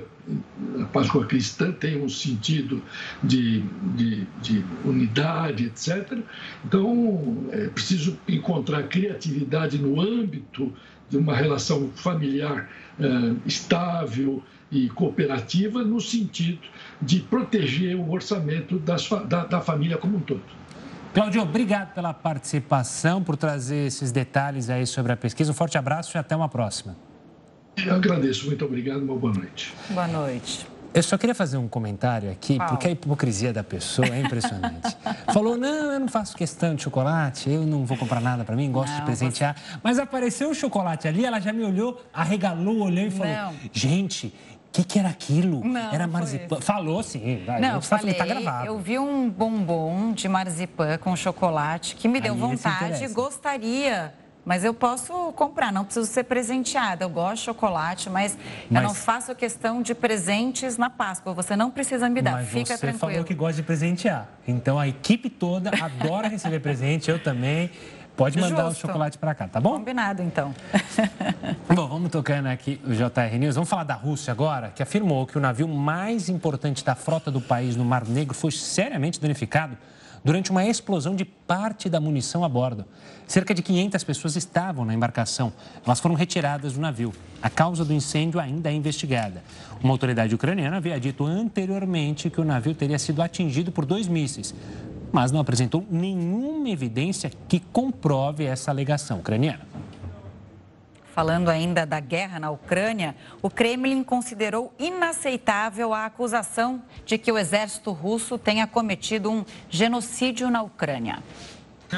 a Páscoa cristã tem um sentido de, de, de unidade, etc. Então, é preciso encontrar criatividade no âmbito de uma relação familiar é, estável e cooperativa, no sentido de proteger o orçamento das, da, da família como um todo. Cláudio, obrigado pela participação, por trazer esses detalhes aí sobre a pesquisa. Um forte abraço e até uma próxima. Eu agradeço, muito obrigado, uma boa noite. Boa noite. Eu só queria fazer um comentário aqui, Qual? porque a hipocrisia da pessoa é impressionante. Falou, não, eu não faço questão de chocolate, eu não vou comprar nada para mim, gosto não, de presentear. Você... Mas apareceu o chocolate ali, ela já me olhou, arregalou, olhou e falou, não. gente, o que, que, era aquilo? Não, era marzipan. Falou sim. Vai, não, tá falei, tá gravado. Eu vi um bombom de marzipan com chocolate que me deu Aí vontade e gostaria mas eu posso comprar, não preciso ser presenteada. Eu gosto de chocolate, mas, mas, eu não faço questão de presentes na Páscoa. Você não precisa me dar, mas fica você tranquilo. Você falou que gosta de presentear. Então a equipe toda adora receber presente, eu também. Pode mandar Justo. o chocolate para cá, tá bom? Combinado, então. bom, vamos tocando aqui o JR News. Vamos falar da Rússia agora, que afirmou que o navio mais importante da frota do país no Mar Negro foi seriamente danificado durante uma explosão de parte da munição a bordo. Cerca de 500 pessoas estavam na embarcação. Elas foram retiradas do navio. A causa do incêndio ainda é investigada. Uma autoridade ucraniana havia dito anteriormente que o navio teria sido atingido por dois mísseis, mas não apresentou nenhuma evidência que comprove essa alegação ucraniana. Falando ainda da guerra na Ucrânia, o Kremlin considerou inaceitável a acusação de que o exército russo tenha cometido um genocídio na Ucrânia.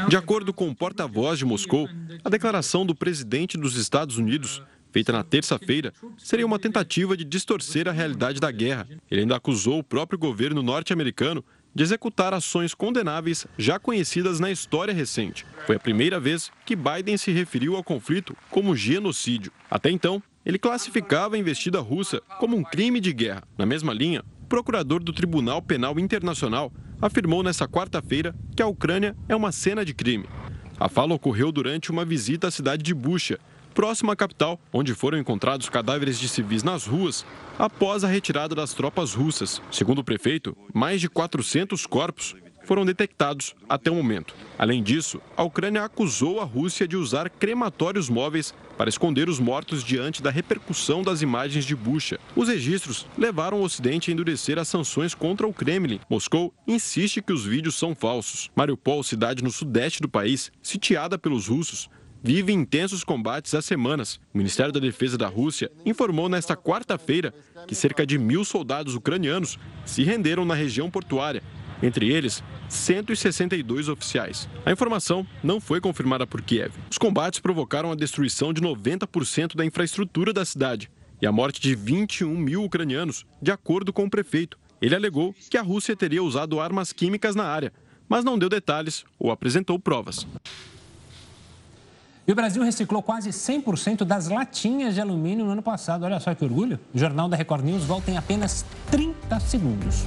De acordo com o porta-voz de Moscou, a declaração do presidente dos Estados Unidos, feita na terça-feira, seria uma tentativa de distorcer a realidade da guerra. Ele ainda acusou o próprio governo norte-americano de executar ações condenáveis já conhecidas na história recente. Foi a primeira vez que Biden se referiu ao conflito como genocídio. Até então, ele classificava a investida russa como um crime de guerra. Na mesma linha, o procurador do Tribunal Penal Internacional afirmou nesta quarta-feira que a Ucrânia é uma cena de crime. A fala ocorreu durante uma visita à cidade de Bucha, próxima à capital, onde foram encontrados cadáveres de civis nas ruas após a retirada das tropas russas. Segundo o prefeito, mais de 400 corpos foram detectados até o momento. Além disso, a Ucrânia acusou a Rússia de usar crematórios móveis para esconder os mortos diante da repercussão das imagens de Bucha. Os registros levaram o Ocidente a endurecer as sanções contra o Kremlin. Moscou insiste que os vídeos são falsos. Mariupol, cidade no sudeste do país, sitiada pelos russos, vive intensos combates há semanas. O Ministério da Defesa da Rússia informou nesta quarta-feira que cerca de mil soldados ucranianos se renderam na região portuária, entre eles 162 oficiais. A informação não foi confirmada por Kiev. Os combates provocaram a destruição de 90% da infraestrutura da cidade e a morte de 21 mil ucranianos, de acordo com o prefeito. Ele alegou que a Rússia teria usado armas químicas na área, mas não deu detalhes ou apresentou provas. E o Brasil reciclou quase 100% das latinhas de alumínio no ano passado. Olha só que orgulho. O Jornal da Record News volta em apenas 30 segundos.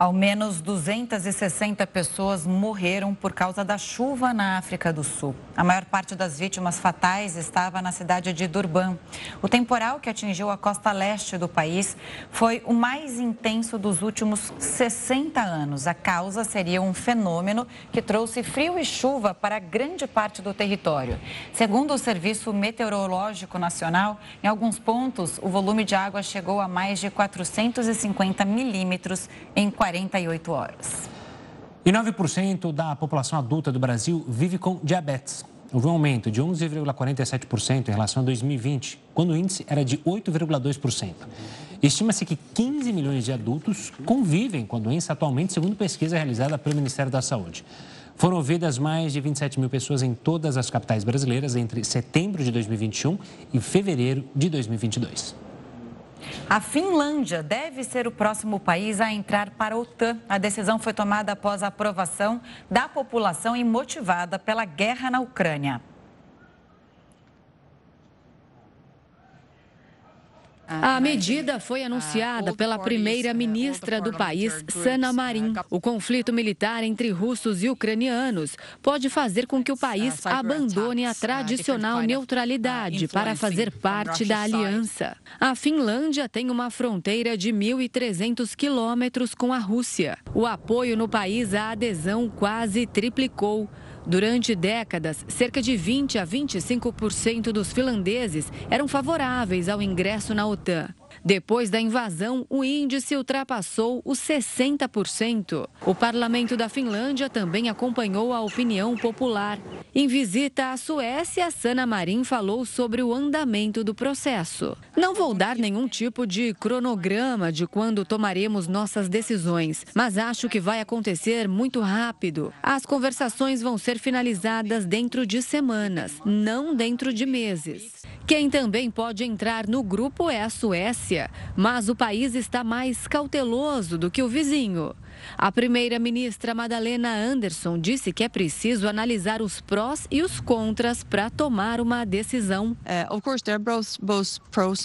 Ao menos 260 pessoas morreram por causa da chuva na África do Sul. A maior parte das vítimas fatais estava na cidade de Durban. O temporal que atingiu a costa leste do país foi o mais intenso dos últimos 60 anos. A causa seria um fenômeno que trouxe frio e chuva para grande parte do território. Segundo o Serviço Meteorológico Nacional, em alguns pontos o volume de água chegou a mais de 450 milímetros em 40 48 horas. E 9% da população adulta do Brasil vive com diabetes. Houve um aumento de 11,47% em relação a 2020, quando o índice era de 8,2%. Estima-se que 15 milhões de adultos convivem com a doença atualmente, segundo pesquisa realizada pelo Ministério da Saúde. Foram ouvidas mais de 27 mil pessoas em todas as capitais brasileiras entre setembro de 2021 e fevereiro de 2022. A Finlândia deve ser o próximo país a entrar para a OTAN. A decisão foi tomada após a aprovação da população e motivada pela guerra na Ucrânia. A medida foi anunciada pela primeira-ministra do país, Sana Marin. O conflito militar entre russos e ucranianos pode fazer com que o país abandone a tradicional neutralidade para fazer parte da aliança. A Finlândia tem uma fronteira de 1.300 quilômetros com a Rússia. O apoio no país à adesão quase triplicou. Durante décadas, cerca de 20 a 25% dos finlandeses eram favoráveis ao ingresso na OTAN. Depois da invasão, o índice ultrapassou os 60%. O parlamento da Finlândia também acompanhou a opinião popular. Em visita à Suécia, Sana Marin falou sobre o andamento do processo. Não vou dar nenhum tipo de cronograma de quando tomaremos nossas decisões, mas acho que vai acontecer muito rápido. As conversações vão ser finalizadas dentro de semanas, não dentro de meses. Quem também pode entrar no grupo é a Suécia, mas o país está mais cauteloso do que o vizinho. A primeira-ministra Madalena Anderson disse que é preciso analisar os prós e os contras para tomar uma decisão.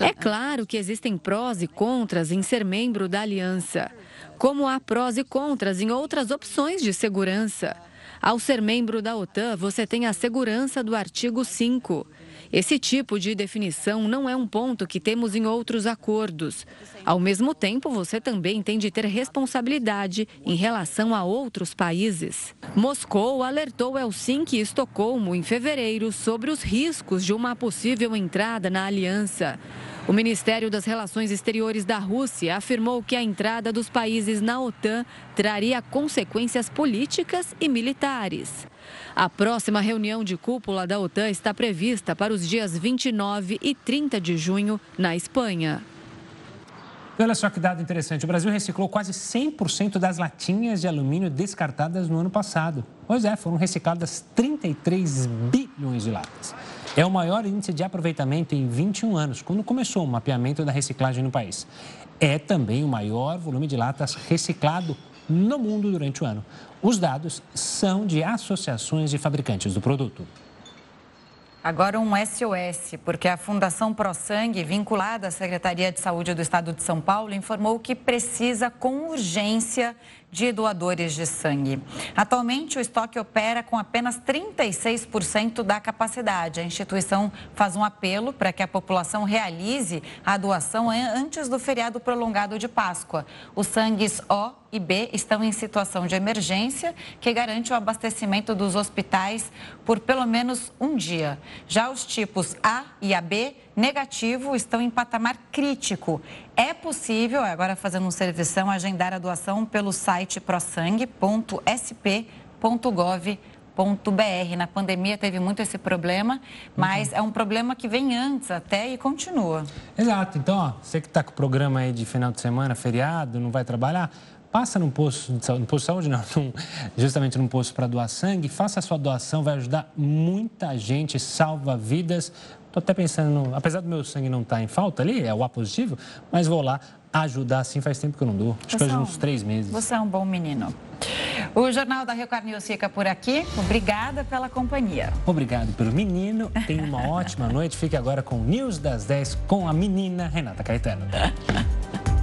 É claro que existem prós e contras em ser membro da aliança, como há prós e contras em outras opções de segurança. Ao ser membro da OTAN, você tem a segurança do artigo 5 esse tipo de definição não é um ponto que temos em outros acordos. Ao mesmo tempo, você também tem de ter responsabilidade em relação a outros países. Moscou alertou Helsinki e Estocolmo em fevereiro sobre os riscos de uma possível entrada na aliança. O Ministério das Relações Exteriores da Rússia afirmou que a entrada dos países na OTAN traria consequências políticas e militares. A próxima reunião de cúpula da OTAN está prevista para os dias 29 e 30 de junho, na Espanha. olha só que dado interessante: o Brasil reciclou quase 100% das latinhas de alumínio descartadas no ano passado. Pois é, foram recicladas 33 bilhões de latas. É o maior índice de aproveitamento em 21 anos, quando começou o mapeamento da reciclagem no país. É também o maior volume de latas reciclado no mundo durante o ano. Os dados são de associações de fabricantes do produto. Agora um SOS, porque a Fundação Pro Sangue, vinculada à Secretaria de Saúde do Estado de São Paulo, informou que precisa com urgência de doadores de sangue. Atualmente, o estoque opera com apenas 36% da capacidade. A instituição faz um apelo para que a população realize a doação antes do feriado prolongado de Páscoa. Os sangues O e B estão em situação de emergência, que garante o abastecimento dos hospitais por pelo menos um dia. Já os tipos A e AB negativo estão em patamar crítico. É possível, agora fazendo um servição, agendar a doação pelo site prosangue.sp.gov.br. Na pandemia teve muito esse problema, mas uhum. é um problema que vem antes até e continua. Exato. Então, ó, você que está com o programa aí de final de semana, feriado, não vai trabalhar, passa num posto de saúde, no posto de saúde não, num, justamente num posto para doar sangue, faça a sua doação, vai ajudar muita gente, salva vidas. Estou até pensando, apesar do meu sangue não estar tá em falta ali, é o A positivo, mas vou lá ajudar assim, faz tempo que eu não dou. Acho que faz é uns três meses. Você é um bom menino. O Jornal da Rio News fica por aqui. Obrigada pela companhia. Obrigado pelo menino. Tenha uma ótima noite. Fique agora com News das 10 com a menina Renata Caetano.